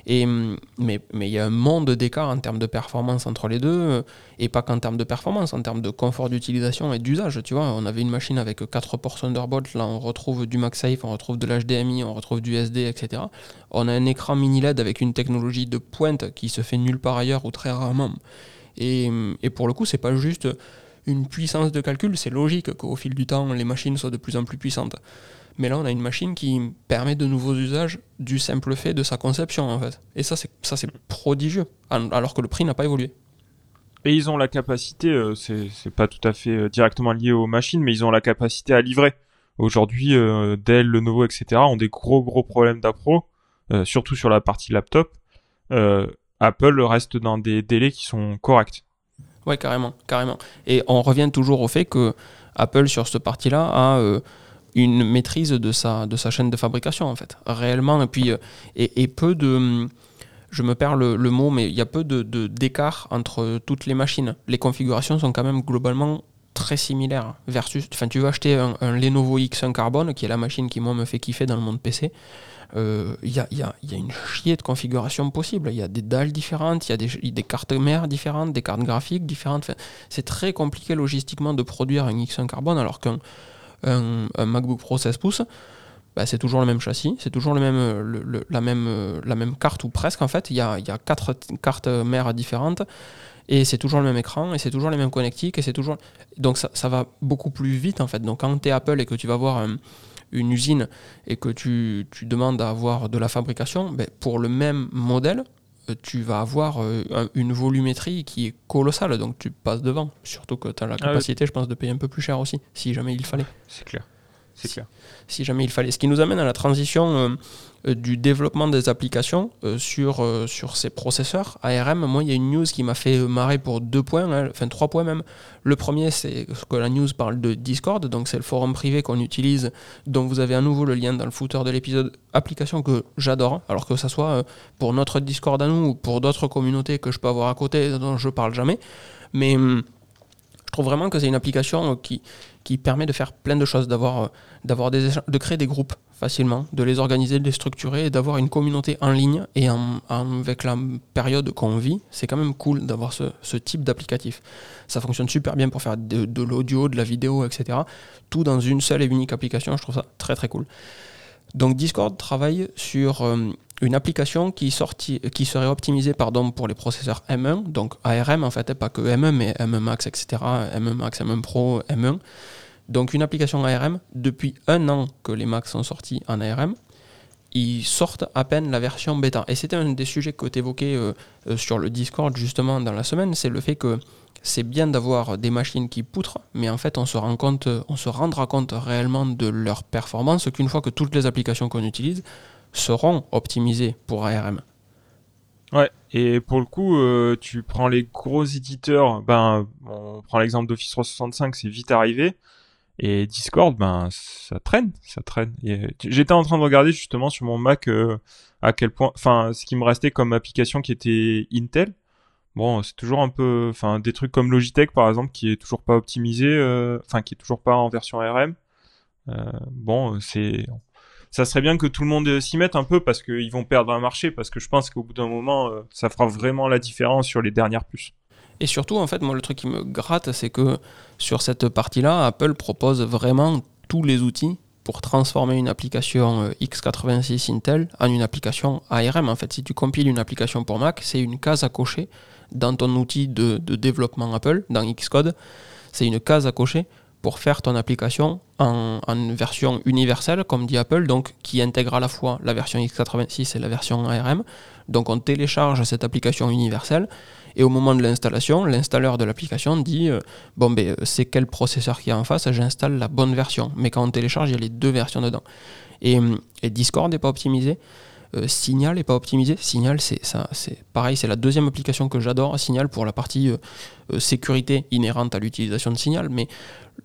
Speaker 1: Hum, mais il y a un monde d'écart en termes de performance entre les deux. Euh, et pas qu'en termes de performance, en termes de confort d'utilisation et d'usage. Tu vois, on avait une machine avec 4 ports Thunderbolt. Là, on retrouve du MagSafe, on retrouve de l'HDMI, on retrouve du SD, etc. On a un écran mini LED avec une technologie de pointe qui se fait nulle part ailleurs ou très rarement. Et, hum, et pour le coup, c'est pas juste une puissance de calcul, c'est logique qu'au fil du temps, les machines soient de plus en plus puissantes. Mais là, on a une machine qui permet de nouveaux usages du simple fait de sa conception, en fait. Et ça, c'est, ça, c'est prodigieux, alors que le prix n'a pas évolué.
Speaker 2: Et ils ont la capacité, euh, c'est, pas tout à fait euh, directement lié aux machines, mais ils ont la capacité à livrer. Aujourd'hui, euh, Dell, Lenovo, etc. ont des gros gros problèmes d'appro, surtout sur la partie laptop. Apple reste dans des délais qui sont corrects.
Speaker 1: Ouais, carrément, carrément. Et on revient toujours au fait que Apple, sur cette partie-là, a euh, une maîtrise de sa, de sa chaîne de fabrication, en fait. Réellement, et puis, euh, et, peu de... Je me perds le, mot, mais il y a peu de, d'écart entre toutes les machines. Les configurations sont quand même globalement très similaires. Versus, enfin, tu veux acheter un, un Lenovo X1 Carbone, qui est la machine qui, moi, me fait kiffer dans le monde PC il euh, y, a, y, a, une chier de configurations possibles. Il y a des dalles différentes, il y a des, cartes mères différentes, des cartes graphiques différentes. c'est très compliqué logistiquement de produire un X1 carbone alors qu'un un, MacBook Pro 16 pouces, bah, c'est toujours le même châssis, c'est toujours la, même, carte ou presque en fait. Il y a, y a quatre cartes mères différentes et c'est toujours le même écran et c'est toujours les mêmes connectiques et c'est toujours donc ça, ça, va beaucoup plus vite en fait. Donc quand tu es Apple et que tu vas voir un, une usine et que tu, demandes à avoir de la fabrication, ben, pour le même modèle, euh, tu vas avoir euh, une volumétrie qui est colossale, donc tu passes devant. Surtout que tu as la ah capacité, je pense, de payer un peu plus cher aussi, si jamais il fallait.
Speaker 2: C'est clair. C'est clair.
Speaker 1: Si jamais il fallait. Ce qui nous amène à la transition euh, du développement des applications euh, sur, euh, sur ces processeurs ARM. Moi, il y a une news qui m'a fait marrer pour deux points, hein, enfin trois points même. Le premier, c'est que la news parle de Discord, donc c'est le forum privé qu'on utilise, dont vous avez à nouveau le lien dans le footer de l'épisode. Application que j'adore, alors que ça soit pour notre Discord à nous ou pour d'autres communautés que je peux avoir à côté dont je parle jamais. Mais hum, je trouve vraiment que c'est une application qui, qui permet de faire plein de choses, d'avoir, d'avoir des, de créer des groupes facilement, de les organiser, de les structurer et d'avoir une communauté en ligne. Et avec la période qu'on vit, c'est quand même cool d'avoir ce, type d'applicatif. Ça fonctionne super bien pour faire de, l'audio, de la vidéo, etc. Tout dans une seule et unique application. Je trouve ça très très cool. Donc Discord travaille sur euh, une application qui, sorti, qui serait optimisée pardon, pour les processeurs M1, donc ARM en fait, pas que M1, mais M1 Max, etc., M1 Max, M1 Pro, M1. Donc une application ARM, depuis un an que les Macs sont sortis en ARM, ils sortent à peine la version bêta. Et c'était un des sujets que tu évoquais euh, euh, sur le Discord justement dans la semaine, c'est le fait que c'est bien d'avoir des machines qui poutrent, mais en fait on se, rend compte, on se rendra compte réellement de leur performance qu'une fois que toutes les applications qu'on utilise seront optimisées pour ARM.
Speaker 2: Ouais, et pour le coup, euh, tu prends les gros éditeurs, ben, on prend l'exemple d'Office 365, c'est vite arrivé. Et Discord, ben, ça traîne, ça traîne. J'étais en train de regarder justement sur mon Mac euh, à quel point, enfin, ce qui me restait comme application qui était Intel. Bon, c'est toujours un peu, enfin, des trucs comme Logitech par exemple, qui est toujours pas optimisé, euh, enfin, qui est toujours pas en version ARM. Euh, bon, c'est, ça serait bien que tout le monde s'y mette un peu parce qu'ils vont perdre un marché, parce que je pense qu'au bout d'un moment, ça fera vraiment la différence sur les dernières puces.
Speaker 1: Et surtout, en fait, moi, le truc qui me gratte, c'est que sur cette partie-là, Apple propose vraiment tous les outils pour transformer une application euh, x86 Intel en une application ARM. En fait, si tu compiles une application pour Mac, c'est une case à cocher dans ton outil de, développement Apple, dans Xcode. C'est une case à cocher pour faire ton application en, version universelle, comme dit Apple, donc qui intègre à la fois la version x86 et la version ARM. Donc on télécharge cette application universelle et au moment de l'installation, l'installeur de l'application dit euh, Bon, ben, c'est quel processeur qu'il y a en face, j'installe la bonne version. Mais quand on télécharge, il y a les deux versions dedans. Et, euh, Discord n'est pas optimisé. Euh, Signal n'est pas optimisé. Signal, c'est pareil, c'est la deuxième application que j'adore. Signal pour la partie sécurité inhérente à l'utilisation de Signal, mais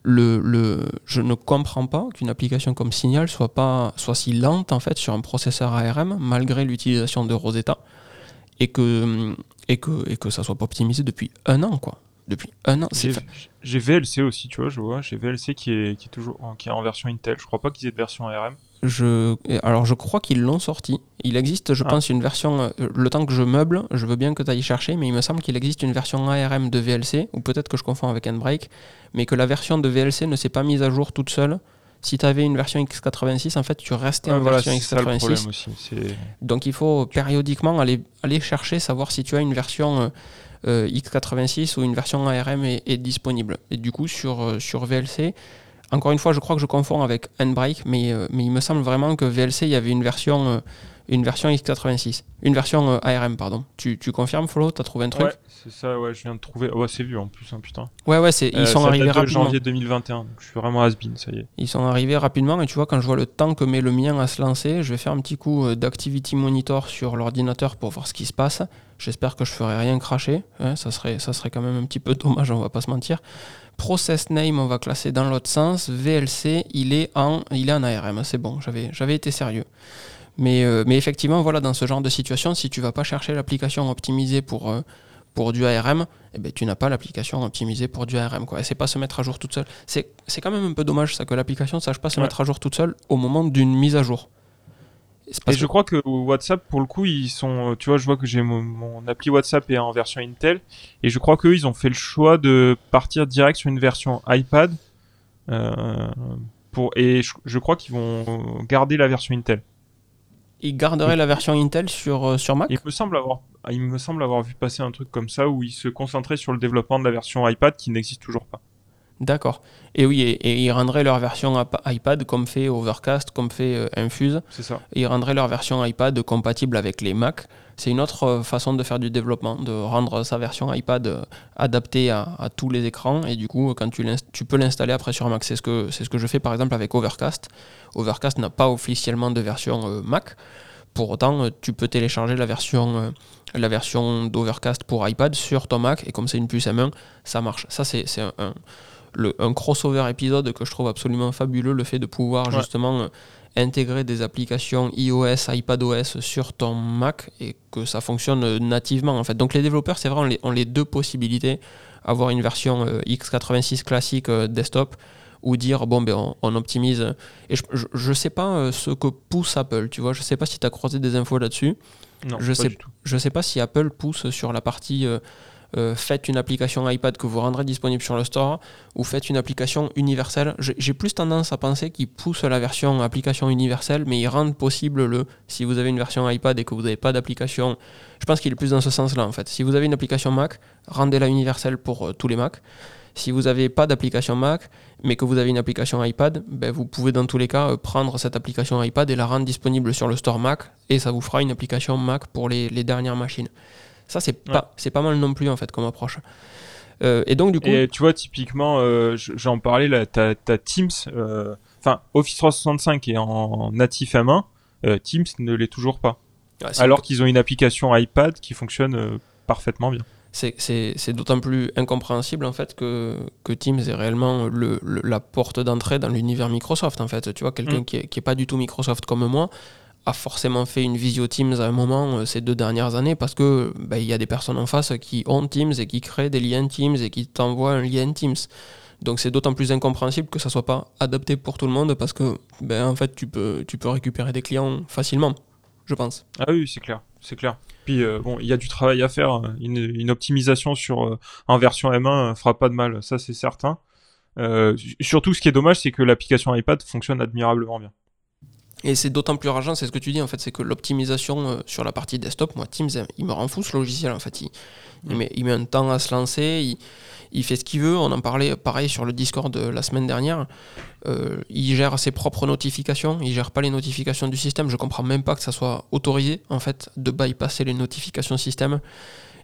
Speaker 1: le, je ne comprends pas qu'une application comme Signal soit pas soit si lente en fait sur un processeur ARM malgré l'utilisation de Rosetta et que et que, et que ça soit pas optimisé depuis un an, quoi. Depuis un an.
Speaker 2: J'ai j'ai VLC aussi, tu vois, je vois. J'ai VLC qui est, qui est toujours en, qui est en version Intel. Je crois pas qu'ils aient de version ARM.
Speaker 1: Je, alors je crois qu'ils l'ont sorti. Il existe, je
Speaker 2: Ah.
Speaker 1: pense, une version. euh, le temps que je meuble, je veux bien que tu ailles chercher, mais il me semble qu'il existe une version ARM de VLC, ou peut-être que je confonds avec Handbrake, mais que la version de VLC ne s'est pas mise à jour toute seule. Si tu avais une version x86, en fait, tu restais en
Speaker 2: voilà,
Speaker 1: version
Speaker 2: c'est ça le
Speaker 1: x86.
Speaker 2: problème aussi. C'est
Speaker 1: Donc il faut périodiquement aller, aller chercher, savoir si tu as une version euh, euh, x86 ou une version ARM est, est disponible. Et du coup, sur, euh, sur VLC, encore une fois, je crois que je confonds avec Handbrake, mais, euh, mais il me semble vraiment que VLC, il y avait une version, une version x86. Une version euh, ARM, pardon. Tu, tu confirmes, Flo? T'as trouvé un truc?
Speaker 2: Ouais, c'est ça, ouais, je viens de trouver. Ouais, c'est vu en plus, hein, putain.
Speaker 1: Ouais, ouais, c'est, ils
Speaker 2: Euh,
Speaker 1: sont
Speaker 2: ça
Speaker 1: arrivés
Speaker 2: date de
Speaker 1: rapidement.
Speaker 2: janvier 2021, donc je suis vraiment has-been, ça y est.
Speaker 1: Ils sont arrivés rapidement et tu vois, quand je vois le temps que met le mien à se lancer, je vais faire un petit coup euh, d'Activity Monitor sur l'ordinateur pour voir ce qui se passe. J'espère que je ferai rien cracher. hein, ça, serait, ça serait quand même un petit peu *laughs* dommage, on va pas se mentir. Process Name, on va classer dans l'autre sens. VLC, il est en, il est en ARM, c'est bon, j'avais, j'avais été sérieux. Mais, euh, mais effectivement, voilà, dans ce genre de situation, si tu vas pas chercher l'application optimisée pour, euh, pour du ARM, eh ben, tu n'as pas l'application optimisée pour du ARM. Quoi. Et c'est pas se mettre à jour toute seule. C'est, c'est quand même un peu dommage ça que l'application ne sache pas se
Speaker 2: Ouais.
Speaker 1: mettre à jour toute seule au moment d'une mise à jour.
Speaker 2: Et je crois que WhatsApp, pour le coup, ils sont. euh, Tu vois, je vois que j'ai mon, mon appli WhatsApp est en version Intel. Et je crois qu'eux, ils ont fait le choix de partir direct sur une version iPad. euh, pour, et je, je crois qu'ils vont garder la version Intel.
Speaker 1: Ils garderaient la version Intel sur, euh, sur Mac
Speaker 2: Il me semble avoir, il me semble avoir vu passer un truc comme ça où ils se concentraient sur le développement de la version iPad qui n'existe toujours pas.
Speaker 1: D'accord. Et oui, et, et ils rendraient leur version iPad comme fait Overcast, comme fait euh, Infuse.
Speaker 2: C'est ça.
Speaker 1: Ils rendraient leur version iPad compatible avec les Mac. C'est une autre euh, façon de faire du développement, de rendre sa version iPad euh, adaptée à, à tous les écrans. Et du coup, quand tu, tu peux l'installer après sur Mac. C'est ce, que, c'est ce que je fais par exemple avec Overcast. Overcast n'a pas officiellement de version euh, Mac. Pour autant, tu peux télécharger la version, euh, la version d'Overcast pour iPad sur ton Mac. Et comme c'est une puce M1, ça marche. Ça, c'est, c'est un, un- le- un crossover épisode que je trouve absolument fabuleux. Le fait de pouvoir
Speaker 2: Ouais.
Speaker 1: justement euh, intégrer des applications iOS, iPadOS sur ton Mac et que ça fonctionne euh, nativement en fait. Donc les développeurs, c'est vrai, ont les, ont les deux possibilités. Avoir une version euh, x86 classique euh, desktop ou dire bon ben on, on optimise. Et je, je, je sais pas euh, ce que pousse Apple, tu vois, je sais pas si tu as croisé des infos là-dessus.
Speaker 2: Non,
Speaker 1: Je sais-. Je sais pas si Apple pousse sur la partie euh, faites une application iPad que vous rendrez disponible sur le store ou faites une application universelle. J'ai plus tendance à penser qu'ils poussent la version application universelle, mais ils rendent possible le si vous avez une version iPad et que vous n'avez pas d'application. Je pense qu'il est plus dans ce sens-là en fait. Si vous avez une application Mac, rendez-la universelle pour euh, tous les Mac. Si vous n'avez pas d'application Mac, mais que vous avez une application iPad, ben, vous pouvez dans tous les cas euh, prendre cette application iPad et la rendre disponible sur le store Mac, et ça vous fera une application Mac pour les dernières machines. Ça, c'est
Speaker 2: Ouais.
Speaker 1: pas, c'est pas mal non plus, en fait, comme approche. Euh, et donc, du coup,
Speaker 2: Et tu vois, typiquement, euh, j'en parlais, là, t'as Teams, euh, enfin, Office 365 est en natif M1, euh, Teams ne l'est toujours pas. Alors qu'ils ont une application iPad qui fonctionne parfaitement bien.
Speaker 1: c'est d'autant plus incompréhensible, en fait, que, que Teams est réellement le, le- la porte d'entrée dans l'univers Microsoft, en fait. Tu vois, quelqu'un
Speaker 2: Mm.
Speaker 1: qui, est, qui est pas du tout Microsoft comme moi a forcément fait une visio Teams à un moment euh, ces deux dernières années parce que ben, il y a des personnes en face qui ont Teams et qui créent des liens Teams et qui t'envoient un lien Teams. Donc c'est d'autant plus incompréhensible que ça soit pas adapté pour tout le monde parce que ben, en fait tu peux, tu peux récupérer des clients facilement, je pense.
Speaker 2: Ah oui, c'est clair, c'est clair. Puis euh, bon, il y a du travail à faire. Une, une optimisation sur euh, en version M1 euh, fera pas de mal, ça c'est certain. Surtout, ce qui est dommage, c'est que l'application iPad fonctionne admirablement bien.
Speaker 1: Et c'est d'autant plus rageant, c'est ce que tu dis en fait, c'est que l'optimisation euh, sur la partie desktop, moi Teams, euh, il me rend fou ce logiciel en fait. Il, il
Speaker 2: Mm.
Speaker 1: met, il met un temps à se lancer, il, il fait ce qu'il veut. On en parlait pareil sur le Discord de la semaine dernière. Euh, il gère ses propres notifications, il gère pas les notifications du système. Je comprends même pas que ça soit autorisé en fait de bypasser les notifications système.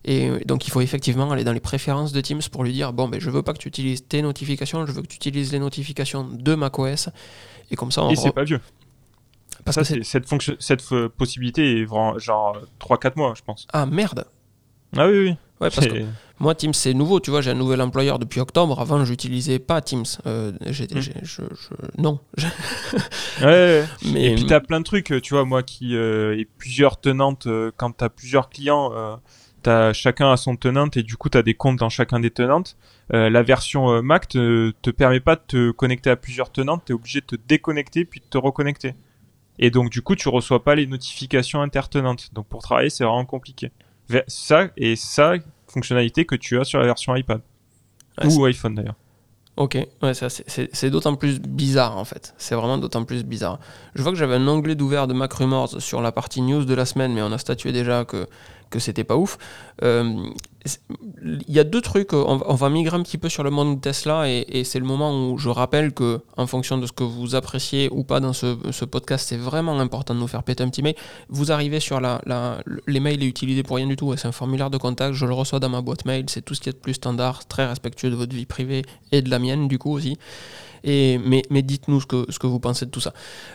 Speaker 1: Et euh, donc il faut effectivement aller dans les préférences de Teams pour lui dire bon ben je veux pas que tu utilises tes notifications, je veux que tu utilises les notifications de macOS. Et comme ça on
Speaker 2: Et c'est
Speaker 1: re-
Speaker 2: pas vieux.
Speaker 1: Parce
Speaker 2: Ça,
Speaker 1: que
Speaker 2: cette, fonction, cette euh, possibilité est vraiment genre 3-4 mois, je pense.
Speaker 1: ah merde.
Speaker 2: Ah oui, oui.
Speaker 1: Ouais, parce que
Speaker 2: C'est-
Speaker 1: moi, Teams, c'est nouveau. Tu vois, j'ai un nouvel employeur depuis octobre. Avant, j'utilisais pas Teams. Euh, je, je- non. *laughs*
Speaker 2: Ouais, ouais.
Speaker 1: Mais
Speaker 2: Et puis t'as plein de trucs, tu vois, moi qui euh, ai plusieurs tenantes, euh, quand t'as plusieurs clients, euh, t'as chacun a son tenant et du coup tu as des comptes dans chacun des tenantes. Euh, la version euh, Mac te, te permet pas de te connecter à plusieurs tenantes, tu es obligé de te déconnecter puis de te reconnecter. Et donc du coup tu reçois pas les notifications intertenantes. Donc pour travailler c'est vraiment compliqué. Ça et ça fonctionnalité que tu as sur la version iPad ou iPhone d'ailleurs.
Speaker 1: Ok, ouais, c'est d'autant plus bizarre en fait. C'est vraiment d'autant plus bizarre. Je vois que j'avais un onglet d'ouvert de Mac Rumors sur la partie news de la semaine, mais on a statué déjà que que c'était pas ouf. Euh, il y a deux trucs, on va, migrer un petit peu sur le monde Tesla et, c'est le moment où je rappelle que en fonction de ce que vous appréciez ou pas dans ce, podcast, c'est vraiment important de nous faire péter un petit mail. Vous arrivez sur les mails est utilisé pour rien du tout, c'est un formulaire de contact, je le reçois dans ma boîte mail, c'est tout ce qui est de plus standard, très respectueux de votre vie privée et de la mienne du coup aussi. Mais, dites-nous ce que, ce que vous pensez de tout ça.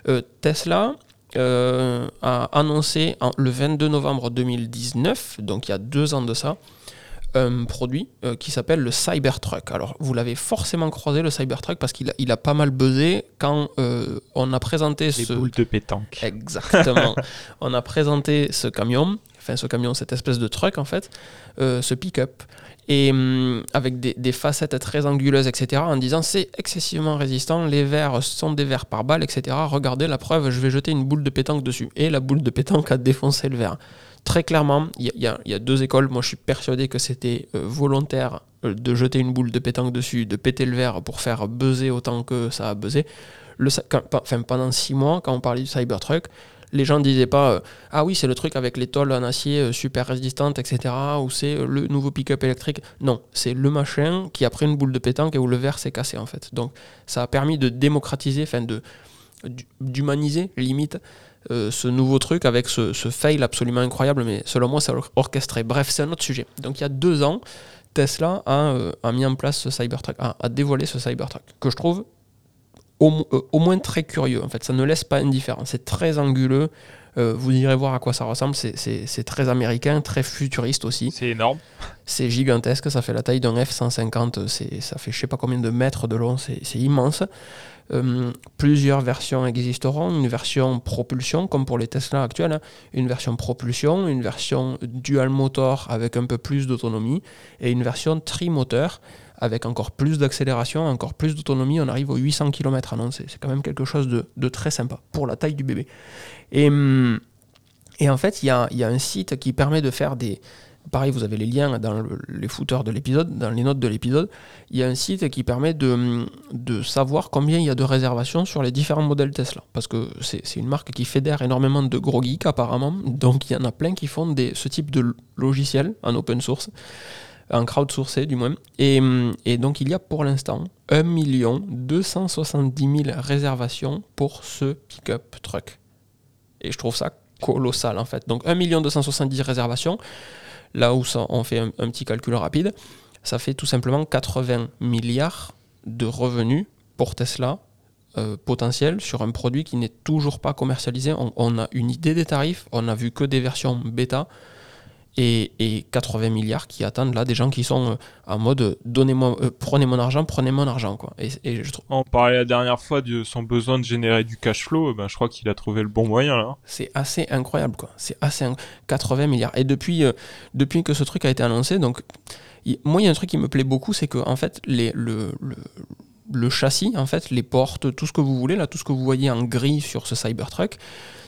Speaker 1: Euh, Tesla, euh, a annoncé le 22 novembre 2019, donc il y a deux ans de ça, un produit euh, qui s'appelle le Cybertruck. Alors, vous l'avez forcément croisé, le Cybertruck, parce qu'il a, il a pas mal buzzé quand euh, on a présenté
Speaker 2: Les
Speaker 1: ce...
Speaker 2: boules de pétanque.
Speaker 1: Exactement. *laughs* on a présenté ce camion, enfin ce camion, cette espèce de truck en fait, ce pick-up, et hum, avec des, facettes très anguleuses, etc., en disant c'est excessivement résistant, les verres sont des verres par balle, etc. Regardez la preuve, je vais jeter une boule de pétanque dessus. Et la boule de pétanque a défoncé le verre. Très clairement, il y, a deux écoles. Moi, je suis persuadé que c'était euh, volontaire euh, de jeter une boule de pétanque dessus, de péter le verre pour faire buzzer autant que ça a buzzé. Le, pendant six mois, quand on parlait du Cybertruck, les gens ne disaient pas euh, Ah oui, c'est le truc avec les tôles en acier euh, super résistantes, etc. Ou c'est euh, le nouveau pick-up électrique. Non, c'est le machin qui a pris une boule de pétanque et où le verre s'est cassé en fait. Donc ça a permis de démocratiser, enfin de d'humaniser limite ce nouveau truc avec ce, fail absolument incroyable, mais selon moi, c'est orchestré. Bref, c'est un autre sujet. Donc il y a deux ans, Tesla a, mis en place ce Cybertruck, a, a dévoilé ce Cybertruck, que je trouve euh, au, moins très curieux. En fait, ça ne laisse pas indifférent. C'est très anguleux. Euh, vous irez voir à quoi ça ressemble. C'est très américain, très futuriste aussi.
Speaker 2: C'est énorme.
Speaker 1: C'est gigantesque. Ça fait la taille d'un F-150. Ça fait je sais pas combien de mètres de long. C'est immense. Euh, plusieurs versions existeront. Une version propulsion, comme pour les Tesla actuels. Hein. Une version propulsion, une version dual motor avec un peu plus d'autonomie et une version trimoteur avec encore plus d'accélération, encore plus d'autonomie, on arrive aux 800 km à C'est quand même quelque chose de, très sympa pour la taille du bébé. Et, hum, et en fait, il y a, y a, un site qui permet de faire des... Pareil, vous avez les liens dans les footers de l'épisode, dans les notes de l'épisode. Il y a un site qui permet de, de savoir combien il y a de réservations sur les différents modèles Tesla. Parce que c'est une marque qui fédère énormément de gros geeks apparemment. Donc il y en a plein qui font des, ce type de logiciel en open source en crowdsourcé du moins. Et, et, donc il y a pour l'instant 1 270 000 réservations pour ce pick-up truck. Et je trouve ça colossal en fait. Donc 1 270 réservations, là où on fait un, petit calcul rapide, ça fait tout simplement 80 milliards de revenus pour Tesla euh, potentiel sur un produit qui n'est toujours pas commercialisé. On, on, a une idée des tarifs, on a vu que des versions bêta et, 80 milliards qui attendent là des gens qui sont euh, en mode euh, donnez-moi, euh, prenez mon argent, prenez mon argent quoi. Et, je
Speaker 2: On parlait la dernière fois de son besoin de générer du cash flow, ben je crois qu'il a trouvé le bon moyen là.
Speaker 1: C'est assez incroyable quoi. C'est assez 80 milliards. Et depuis, depuis que ce truc a été annoncé, donc moi il y a un truc qui me plaît beaucoup, c'est que en fait les, le, le le châssis, en fait, les portes, tout ce que vous voulez, là, tout ce que vous voyez en gris sur ce Cybertruck,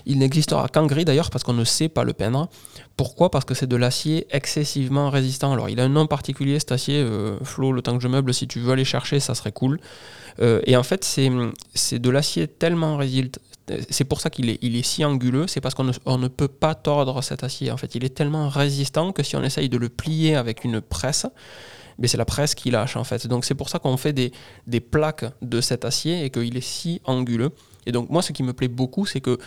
Speaker 1: il n'existera qu'en gris d'ailleurs parce qu'on ne sait pas le peindre. Pourquoi? Parce que c'est de l'acier excessivement résistant. Alors il a un nom particulier cet acier, euh, Flo, le temps que je meuble, si tu veux aller chercher, ça serait cool. Euh, et en fait, c'est de l'acier tellement résistant. C'est pour ça qu'il est, il est si anguleux, c'est parce qu'on ne, ne peut pas tordre cet acier. En fait, il est tellement résistant que si on essaye de le plier avec une presse, mais c'est la presse qui lâche en fait. Donc c'est pour ça qu'on fait des, des, plaques de cet acier et qu'il est si anguleux. Et donc moi ce qui me plaît beaucoup c'est que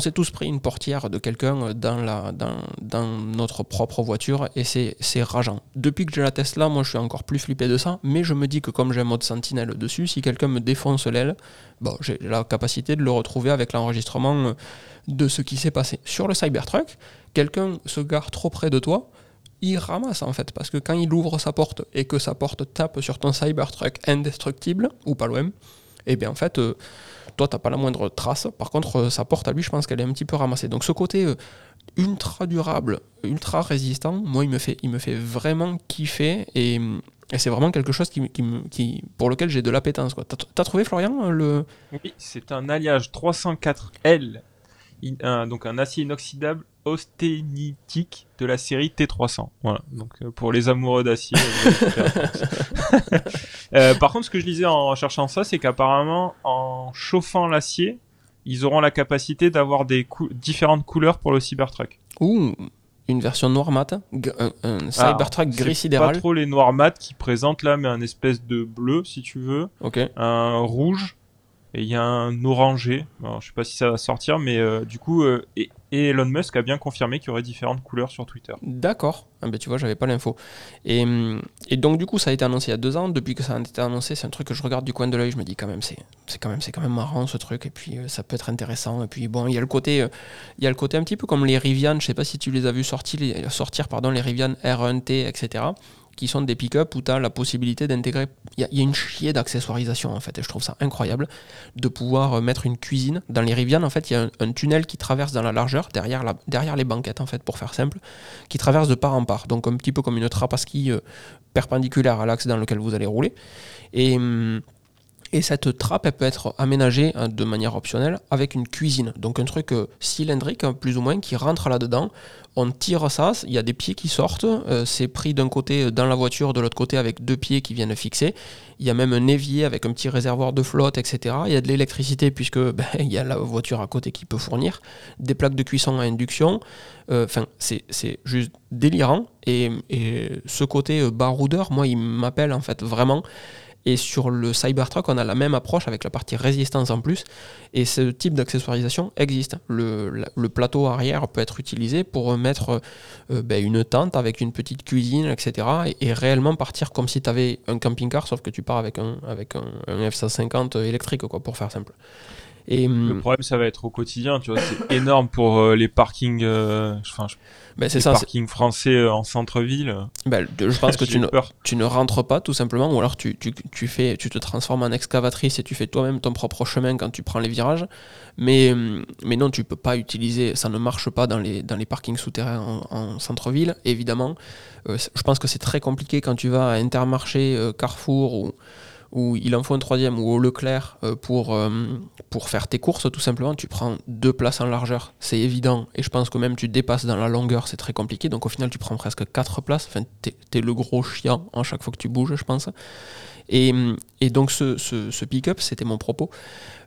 Speaker 1: s'est tous pris une portière de quelqu'un dans, dans, notre propre voiture et c'est rageant. Depuis que j'ai la Tesla, moi je suis encore plus flippé de ça, mais je me dis que comme j'ai un mode sentinelle dessus, si quelqu'un me défonce l'aile, bon, j'ai la capacité de le retrouver avec l'enregistrement de ce qui s'est passé. Sur le Cybertruck, quelqu'un se gare trop près de toi, il ramasse en fait, parce que quand il ouvre sa porte et que sa porte tape sur ton Cybertruck indestructible, ou pas loin, et eh bien en fait, euh, toi t'as pas la moindre trace. Par contre, euh, sa porte à lui, je pense qu'elle est un petit peu ramassée. Donc ce côté euh, ultra durable, ultra résistant. Moi, il me fait, il me fait vraiment kiffer et, c'est vraiment quelque chose qui, pour lequel j'ai de l'appétence. T'as as trouvé, Florian le...
Speaker 2: Oui, c'est un alliage 304L, donc un acier inoxydable austénitique de la série T300. Voilà, donc euh, pour les amoureux d'acier. *laughs* euh, par contre, ce que je disais en cherchant ça, c'est qu'apparemment, en chauffant l'acier, ils auront la capacité d'avoir des différentes couleurs pour le Cybertruck.
Speaker 1: Ouh, une version noir mat, un, Cybertruck gris sidéral.
Speaker 2: Pas trop les noirs mat qui présentent là, mais un espèce de bleu si tu veux.
Speaker 1: Ok.
Speaker 2: Un rouge et il y a un orangé. Je sais pas si ça va sortir, mais euh, du coup, euh, Elon Musk a bien confirmé qu'il y aurait différentes couleurs sur Twitter.
Speaker 1: D'accord. Ah ben, tu vois, j'avais pas l'info. Et, donc, du coup, ça a été annoncé il y a deux ans. Depuis que ça a été annoncé, c'est un truc que je regarde du coin de l'œil. Je me dis quand même, c'est quand même, c'est quand même marrant ce truc. Et puis, euh, ça peut être intéressant. Et puis, bon, il y a le côté, il y a le côté un petit peu comme les Rivian. Je sais pas si tu les as vus sortir, les Rivian R1T, etc qui sont des pick-up où tu as la possibilité d'intégrer. Il y, a une chier d'accessoirisation en fait, et je trouve ça incroyable de pouvoir euh, mettre une cuisine. Dans les Rivian, en fait, il y a un, tunnel qui traverse dans la largeur, derrière, les banquettes en fait, pour faire simple, qui traverse de part en part. Donc un petit peu comme une trappe à ski euh, perpendiculaire à l'axe dans lequel vous allez rouler. Et. Hum, et cette trappe, elle peut être aménagée hein, de manière optionnelle avec une cuisine. Donc un truc euh, cylindrique, hein, plus ou moins, qui rentre là-dedans. On tire ça, il y a des pieds qui sortent. Euh, c'est pris d'un côté euh, dans la voiture, de l'autre côté avec deux pieds qui viennent fixer. Il y a même un évier avec un petit réservoir de flotte, etc. Il y a de l'électricité puisque *laughs* ben, il y a la voiture à côté qui peut fournir. Des plaques de cuisson à induction. Enfin, c'est juste délirant. Et, et ce côté baroudeur, moi, il m'appelle en fait vraiment. Et sur le Cybertruck, on a la même approche avec la partie résistance en plus. Et ce type d'accessoirisation existe. Le, plateau arrière peut être utilisé pour mettre euh, ben, une tente avec une petite cuisine, etc. Et, réellement partir comme si tu avais un camping-car, sauf que tu pars avec un, avec un, F-150 électrique, quoi, pour faire simple.
Speaker 2: Et, le hum, problème, ça va être au quotidien, tu vois, c'est énorme pour euh, les parkings. Euh, enfin, ben, c'est ça. Parking français euh, en centre-ville.
Speaker 1: Ben, je pense *laughs* que tu ne, tu ne rentres pas tout simplement, ou alors tu, tu, tu, fais, tu te transformes en excavatrice et tu fais toi-même ton propre chemin quand tu prends les virages. Mais, mais non, tu peux pas utiliser, ça ne marche pas dans les, dans les parkings souterrains en, centre-ville, évidemment. Euh, je pense que c'est très compliqué quand tu vas à Intermarché, Carrefour ou où il en faut un troisième ou au Leclerc euh, pour, euh, pour faire tes courses, tout simplement, tu prends deux places en largeur, c'est évident, et je pense que même tu dépasses dans la longueur, c'est très compliqué, donc au final tu prends presque quatre places, enfin t'es es le gros chien en chaque fois que tu bouges, je pense. Et, donc ce, pick-up, c'était mon propos.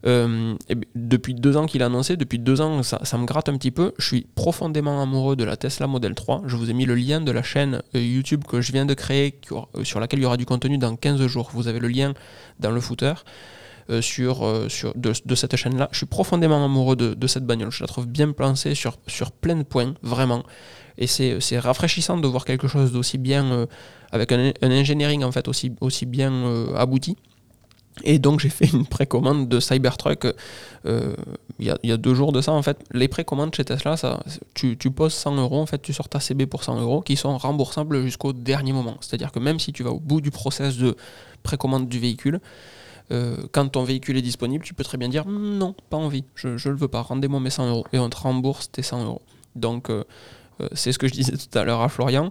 Speaker 1: Euh, depuis deux ans qu'il a annoncé, depuis deux ans, ça, me gratte un petit peu. Je suis profondément amoureux de la Tesla Model 3. Je vous ai mis le lien de la chaîne euh, YouTube que je viens de créer, euh, sur laquelle il y aura du contenu dans 15 jours. Vous avez le lien dans le footer. sur, sur de, de, cette chaîne-là. Je suis profondément amoureux de, de, cette bagnole. Je la trouve bien placée sur, sur plein de points, vraiment. Et c'est rafraîchissant de voir quelque chose d'aussi bien, avec un, un, engineering en fait aussi, aussi bien abouti. Et donc j'ai fait une précommande de Cybertruck euh, il y, a deux jours de ça en fait. Les précommandes chez Tesla, ça, tu, poses 100 euros, en fait tu sors ta CB pour 100 euros qui sont remboursables jusqu'au dernier moment. C'est-à-dire que même si tu vas au bout du process de précommande du véhicule, euh, quand ton véhicule est disponible, tu peux très bien dire non, pas envie, je ne le veux pas, rendez-moi mes 100 euros et on te rembourse tes 100 euros. Donc euh, c'est ce que je disais tout à l'heure à Florian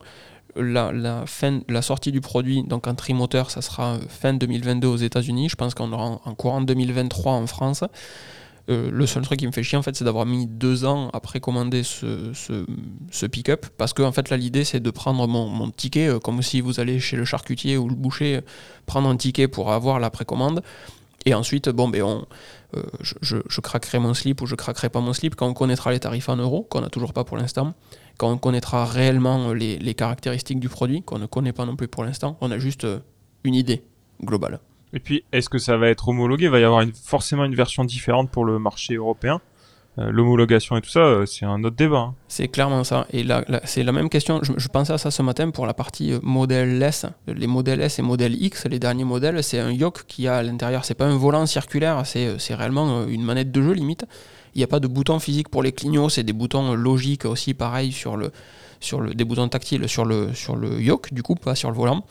Speaker 1: la, sortie du produit, donc en trimoteur, ça sera fin 2022 aux États-Unis. Je pense qu'on aura en courant 2023 en France. Euh, le seul truc qui me fait chier en c'est d'avoir mis deux ans à précommander ce, ce, pick-up parce que en fait là l'idée c'est de prendre mon, ticket euh, comme si vous allez chez le charcutier ou le boucher prendre un ticket pour avoir la précommande et ensuite bon ben euh, je, craquerai mon slip ou je craquerai pas mon slip quand on connaîtra les tarifs en euros qu'on n'a toujours pas pour l'instant quand on connaîtra réellement les, les caractéristiques du produit, qu'on ne connaît pas non plus pour l'instant, on a juste euh, une idée globale.
Speaker 2: Et puis, est-ce que ça va être homologué? Il va y avoir une, forcément une version différente pour le marché européen. Euh, l'homologation et tout ça, euh, c'est un autre débat. Hein.
Speaker 1: C'est clairement ça. Et là, c'est la même question. Je, pensais à ça ce matin pour la partie modèle S. Les modèles S et modèle X, les derniers modèles, c'est un yoke qui a à l'intérieur. C'est pas un volant circulaire, c'est réellement une manette de jeu limite. Il n'y a pas de bouton physique pour les clignots, c'est des boutons logiques aussi, pareil, sur le, sur le, des boutons tactiles sur le, sur le yoke, du coup, pas sur le volant.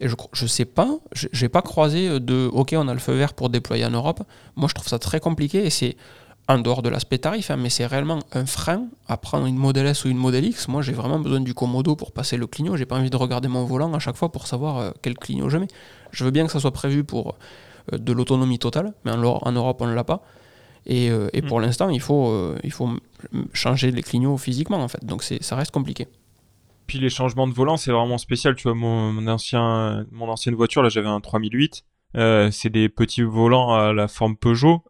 Speaker 1: Et je, je sais pas, j'ai pas croisé de OK, on a le feu vert pour déployer en Europe. Moi, je trouve ça très compliqué et c'est en dehors de l'aspect tarif, hein, mais c'est réellement un frein à prendre une Model S ou une Model X. Moi, j'ai vraiment besoin du Komodo pour passer le clignot. J'ai pas envie de regarder mon volant à chaque fois pour savoir euh, quel clignot je mets. Je veux bien que ça soit prévu pour euh, de l'autonomie totale, mais en, Europe, on ne l'a pas. Et, euh, et pour mm. l'instant, il faut, il faut changer les clignots physiquement, en fait. Donc ça reste compliqué.
Speaker 2: Puis les changements de volant, c'est vraiment spécial. Tu vois, mon, ancien, mon ancienne voiture, là, j'avais un 3008. c'est des petits volants à la forme Peugeot.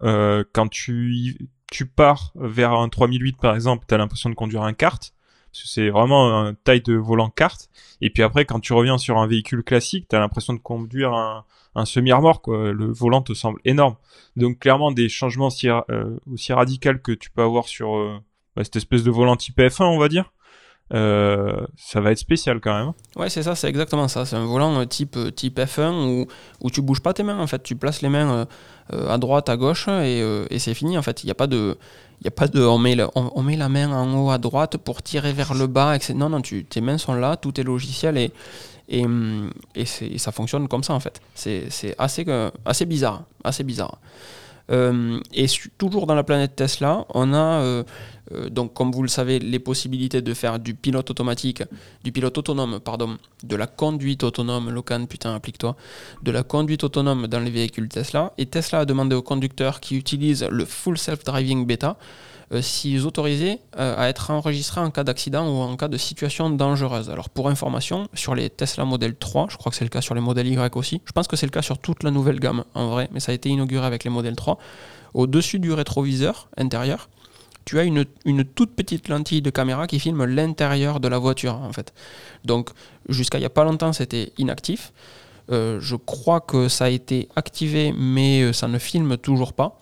Speaker 2: quand tu tu pars vers un 3008 par exemple, tu as l'impression de conduire un kart, c'est vraiment un taille de volant kart. Et puis après, quand tu reviens sur un véhicule classique, tu as l'impression de conduire un, un semi-remorque. Le volant te semble énorme. Donc clairement, des changements aussi, euh, aussi radicaux que tu peux avoir sur euh, bah, cette espèce de volant type F1, on va dire. Euh, ça va être spécial quand même.
Speaker 1: Ouais, c'est ça, c'est exactement ça. C'est un volant euh, type, euh, type F1 où, où tu bouges pas tes mains en fait. Tu places les mains à droite, à gauche et, et c'est fini en fait. Il n'y a pas de. Y a pas de on met, on, met la main en haut à droite pour tirer vers le bas. Etc. Non, non, tes mains sont là, tout est logiciel et, et, et, ça fonctionne comme ça en fait. C'est assez, assez bizarre. Assez bizarre. Euh, et toujours dans la planète Tesla, on a, euh, euh, donc comme vous le savez, les possibilités de faire du pilote automatique, du pilote autonome, pardon, de la conduite autonome, Locan, putain, applique-toi, de la conduite autonome dans les véhicules Tesla. Et Tesla a demandé aux conducteurs qui utilisent le full self-driving beta s'ils autorisaient euh, à être enregistrés en cas d'accident ou en cas de situation dangereuse. Alors pour information, sur les Tesla Model 3, je crois que c'est le cas sur les Model Y aussi, je pense que c'est le cas sur toute la nouvelle gamme en vrai, mais ça a été inauguré avec les Model 3, au-dessus du rétroviseur intérieur, tu as une, toute petite lentille de caméra qui filme l'intérieur de la voiture en fait. Donc jusqu'à il n'y a pas longtemps c'était inactif. Euh, je crois que ça a été activé mais ça ne filme toujours pas.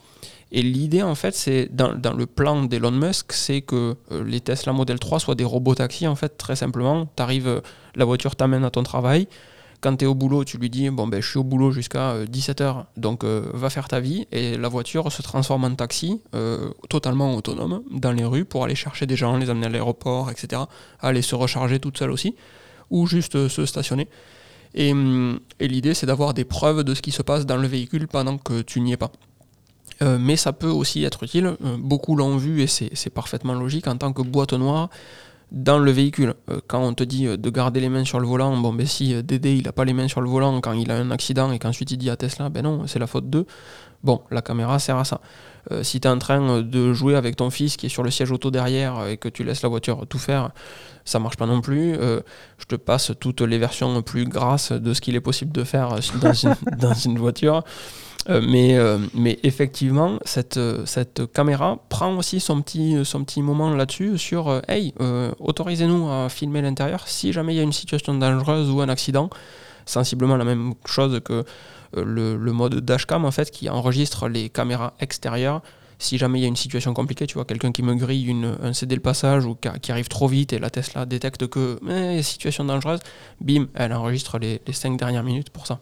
Speaker 1: Et l'idée, en fait, c'est dans, le plan d'Elon Musk, c'est que euh, les Tesla Model 3 soient des robots taxis, en fait, très simplement. Tu arrives, euh, la voiture t'amène à ton travail. Quand tu es au boulot, tu lui dis Bon, ben, je suis au boulot jusqu'à 17h, euh, donc va faire ta vie. Et la voiture se transforme en taxi, totalement autonome, dans les rues pour aller chercher des gens, les amener à l'aéroport, etc. Aller se recharger toute seule aussi, ou juste se stationner. Hum, et l'idée, c'est d'avoir des preuves de ce qui se passe dans le véhicule pendant que tu n'y es pas. Euh, mais ça peut aussi être utile. Euh, beaucoup l'ont vu et c'est parfaitement logique en tant que boîte noire dans le véhicule. Euh, quand on te dit de garder les mains sur le volant, bon ben si Dédé il n'a pas les mains sur le volant quand il a un accident et qu'ensuite il dit à Tesla, ben non, c'est la faute d'eux. Bon, la caméra sert à ça. si tu es en train de jouer avec ton fils qui est sur le siège auto derrière et que tu laisses la voiture tout faire, ça marche pas non plus. je te passe toutes les versions plus grasses de ce qu'il est possible de faire *laughs* dans une voiture. Euh, mais, euh, mais effectivement, cette, euh, cette caméra prend aussi son petit, moment là-dessus sur Hey, autorisez-nous à filmer l'intérieur si jamais il y a une situation dangereuse ou un accident. Sensiblement la même chose que le, le, mode dashcam en fait qui enregistre les caméras extérieures. Si jamais il y a une situation compliquée, tu vois, quelqu'un qui me grille une, un CD le passage ou qui, arrive trop vite et la Tesla détecte que eh, situation dangereuse, bim, elle enregistre les, les 5 dernières minutes pour ça.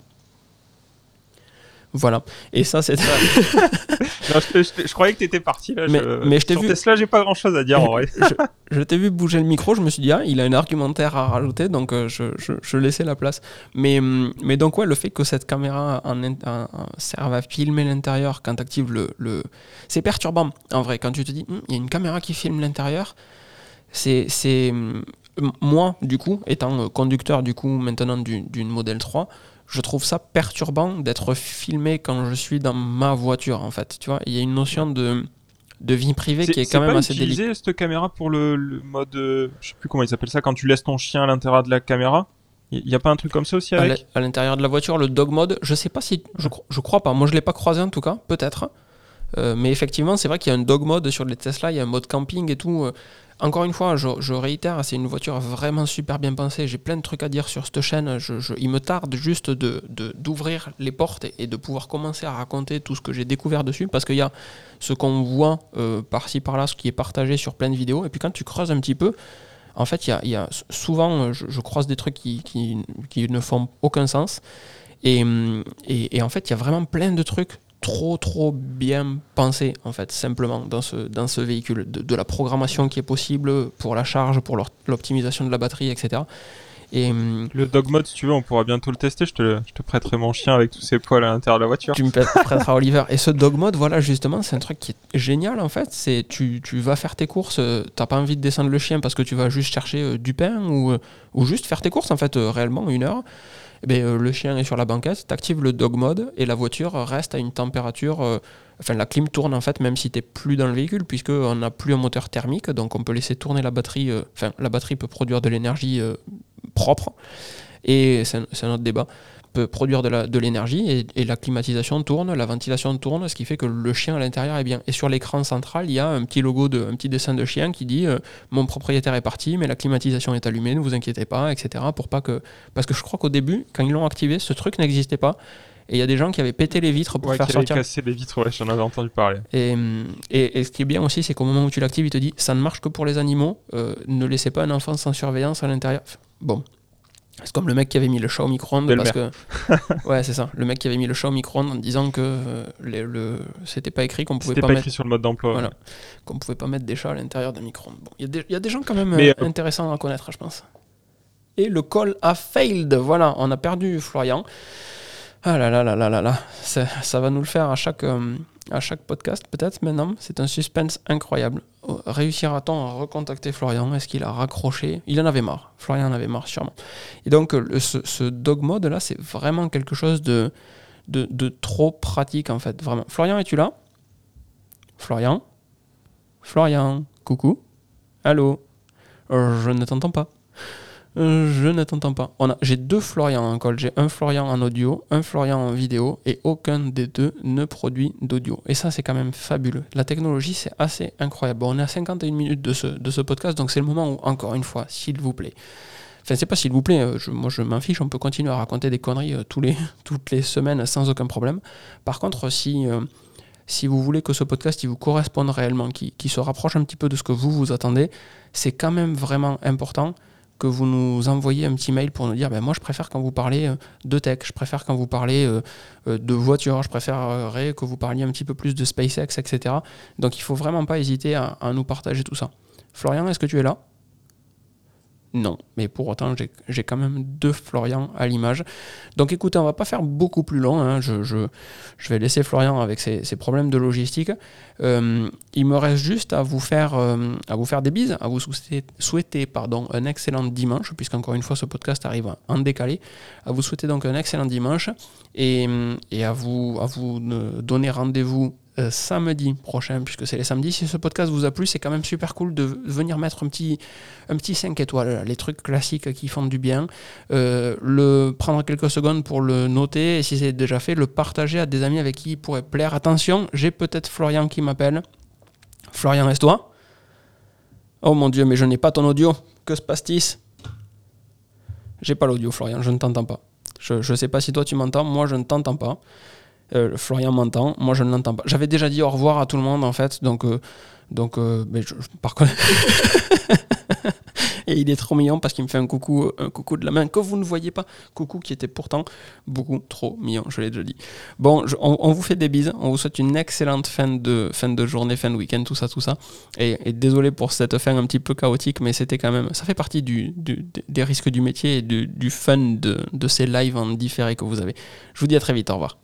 Speaker 1: Voilà. Et ça, c'est. *laughs*
Speaker 2: je, croyais que tu étais parti là.
Speaker 1: Mais,
Speaker 2: je...
Speaker 1: mais je t'ai vu.
Speaker 2: Tesla, j'ai pas grand chose à dire en vrai.
Speaker 1: je, t'ai vu bouger le micro, je me suis dit, ah, il a un argumentaire à rajouter, donc euh, je, je, laissais la place. Mais, mais donc, ouais, le fait que cette caméra en, serve à filmer l'intérieur quand tu actives le. le... C'est perturbant, en vrai, quand tu te dis, hum, il y a une caméra qui filme l'intérieur. C'est. Moi, du coup, étant conducteur, du coup, maintenant d'une modèle 3, je trouve ça perturbant d'être filmé quand je suis dans ma voiture, en fait. Tu vois, il y a une notion de, de vie privée qui est quand même assez délicate.
Speaker 2: cette caméra pour le, mode, euh, je sais plus comment il s'appelle ça, quand tu laisses ton chien à l'intérieur de la caméra? Il n'y a pas un truc comme ça aussi avec?
Speaker 1: À l'intérieur de la voiture, le dog mode, je sais pas si. Je, je crois pas. Moi, je l'ai pas croisé en tout cas, peut-être. Euh, mais effectivement, c'est vrai qu'il y a un dog mode sur les Tesla, il y a un mode camping et tout. Euh, encore une fois, je, réitère, c'est une voiture vraiment super bien pensée. J'ai plein de trucs à dire sur cette chaîne. il me tarde juste d'ouvrir les portes et, de pouvoir commencer à raconter tout ce que j'ai découvert dessus. Parce qu'il y a ce qu'on voit euh, par-ci par-là, ce qui est partagé sur plein de vidéos. Et puis quand tu creuses un petit peu, en fait, il y a, souvent, je, croise des trucs qui, ne font aucun sens. Et, et, en fait, il y a vraiment plein de trucs trop trop bien pensé en fait simplement dans ce, dans ce véhicule de, la programmation qui est possible pour la charge pour l'optimisation de la batterie etc Et, hum,
Speaker 2: Le dog mode, si tu veux, on pourra bientôt le tester. Je te, je te prêterai mon chien avec tous ses poils à l'intérieur de la voiture.
Speaker 1: tu me prêteras Oliver. Et ce dog mode, voilà, justement, c'est un truc qui est génial en fait. C'est tu, tu vas faire tes courses, euh, t'as pas envie de descendre le chien parce que tu vas juste chercher euh, du pain ou, euh, ou juste faire tes courses en fait, euh, réellement une heure. Eh ben, euh, le chien est sur la banquette, tu actives le dog mode et la voiture reste à une température. euh, enfin, la clim tourne en fait, même si tu plus dans le véhicule, puisqu'on n'a plus un moteur thermique, donc on peut laisser tourner la batterie. euh, Enfin, la batterie peut produire de l'énergie propre, et c'est un, autre débat. Peut produire de l'énergie et, et la climatisation tourne, la ventilation tourne, ce qui fait que le chien à l'intérieur est bien. Et sur l'écran central, il y a un petit logo, de, un petit dessin de chien qui dit euh, Mon propriétaire est parti, mais la climatisation est allumée, ne vous inquiétez pas, etc. Pour pas que... Parce que je crois qu'au début, quand ils l'ont activé, ce truc n'existait pas. Et il y a des gens qui avaient pété les vitres pour
Speaker 2: Ouais,
Speaker 1: faire
Speaker 2: qui
Speaker 1: sortir.
Speaker 2: cassé les vitres, ouais, j'en avais entendu parler.
Speaker 1: Et, et, et ce qui est bien aussi, c'est qu'au moment où tu l'actives, il te dit ça ne marche que pour les animaux, euh, ne laissez pas un enfant sans surveillance à l'intérieur. Bon. C'est comme le mec qui avait mis le chat au micro-ondes parce que. ouais, c'est ça. Le mec qui avait mis le chat au micro-ondes en disant que euh, les- le... c'était pas écrit qu'on pouvait pas,
Speaker 2: pas,
Speaker 1: mettre
Speaker 2: écrit sur le mode d'emploi.
Speaker 1: Voilà.
Speaker 2: ouais.
Speaker 1: qu'on pouvait pas mettre des chats à l'intérieur d'un micro-ondes. Bon, il y, a des- il y a des gens quand même euh,
Speaker 2: euh,
Speaker 1: intéressants à connaître, je pense. Et le call a failed. Voilà, on a perdu Florian. Ah là là là là là là. Ça, ça va nous le faire à chaque, euh, à chaque podcast, peut-être maintenant. C'est un suspense incroyable. Oh, Réussira-t-on à recontacter Florian Est-ce qu'il a raccroché? Il en avait marre. Florian en avait marre, sûrement. Et donc, euh, ce, ce dog mode là, c'est vraiment quelque chose de, de, de trop pratique, en fait. Vraiment. Florian, es-tu là? Florian? Florian, coucou. Allô? Euh, Je ne t'entends pas. Euh, je ne t'entends pas. On a, j'ai deux Florian en call. J'ai un Florian en audio, un Florian en vidéo, et aucun des deux ne produit d'audio. Et ça, c'est quand même fabuleux. La technologie, c'est assez incroyable. On est à 51 minutes de ce, de ce podcast, donc c'est le moment où, encore une fois, s'il vous plaît. Enfin, c'est pas s'il vous plaît, euh, je- moi je m'en fiche, on peut continuer à raconter des conneries euh, les, *laughs* toutes les semaines sans aucun problème. Par contre, si, euh, si vous voulez que ce podcast il vous corresponde réellement, qui, qui se rapproche un petit peu de ce que vous vous attendez, c'est quand même vraiment important que vous nous envoyiez un petit mail pour nous dire ben moi je préfère quand vous parlez euh, de tech, je préfère quand vous parlez euh, euh, de voiture, je préférerais que vous parliez un petit peu plus de SpaceX, etc. Donc il faut vraiment pas hésiter à nous partager tout ça. Florian, est-ce que tu es là? Non, mais pour autant, j'ai- quand même deux Florian à l'image. Donc écoutez, on va pas faire beaucoup plus long. hein. Je, vais laisser Florian avec ses, problèmes de logistique. Euh, il me reste juste à vous faire, euh, des bises, à vous souhaiter, souhaiter, pardon, un excellent dimanche, puisqu'encore une fois, ce podcast arrive en décalé. À vous souhaiter donc un excellent dimanche et, et à vous, à vous euh, donner rendez-vous euh, samedi prochain, puisque c'est les samedis. Si ce podcast vous a plu, c'est quand même super cool de venir mettre un petit, un petit 5 étoiles, les trucs classiques qui font du bien. Euh, le prendre quelques secondes pour le noter et si c'est déjà fait, le partager à des amis avec qui il pourrait plaire. Attention, j'ai peut-être Florian qui m'appelle. Florian, est-ce toi Oh mon dieu, mais je n'ai pas ton audio. Que se passe-t-il? J'ai pas l'audio, Florian, je ne t'entends pas. Je ne sais pas si toi tu m'entends, moi je ne t'entends pas. Euh, Florian m'entend, moi je ne l'entends pas. J'avais déjà dit au revoir à tout le monde en fait, donc, euh, donc euh, mais je, je- par contre. *laughs* Et il est trop mignon parce qu'il me fait un coucou, un coucou de la main que vous ne voyez pas. Coucou qui était pourtant beaucoup trop mignon, je l'ai déjà dit. Bon, on, vous fait des bises, on vous souhaite une excellente fin de, fin de journée, fin de week-end, tout ça, tout ça. Et, désolé pour cette fin un petit peu chaotique, mais c'était quand même, ça fait partie des risques du métier et du, fun de ces lives en différé que vous avez. Je vous dis à très vite, au revoir.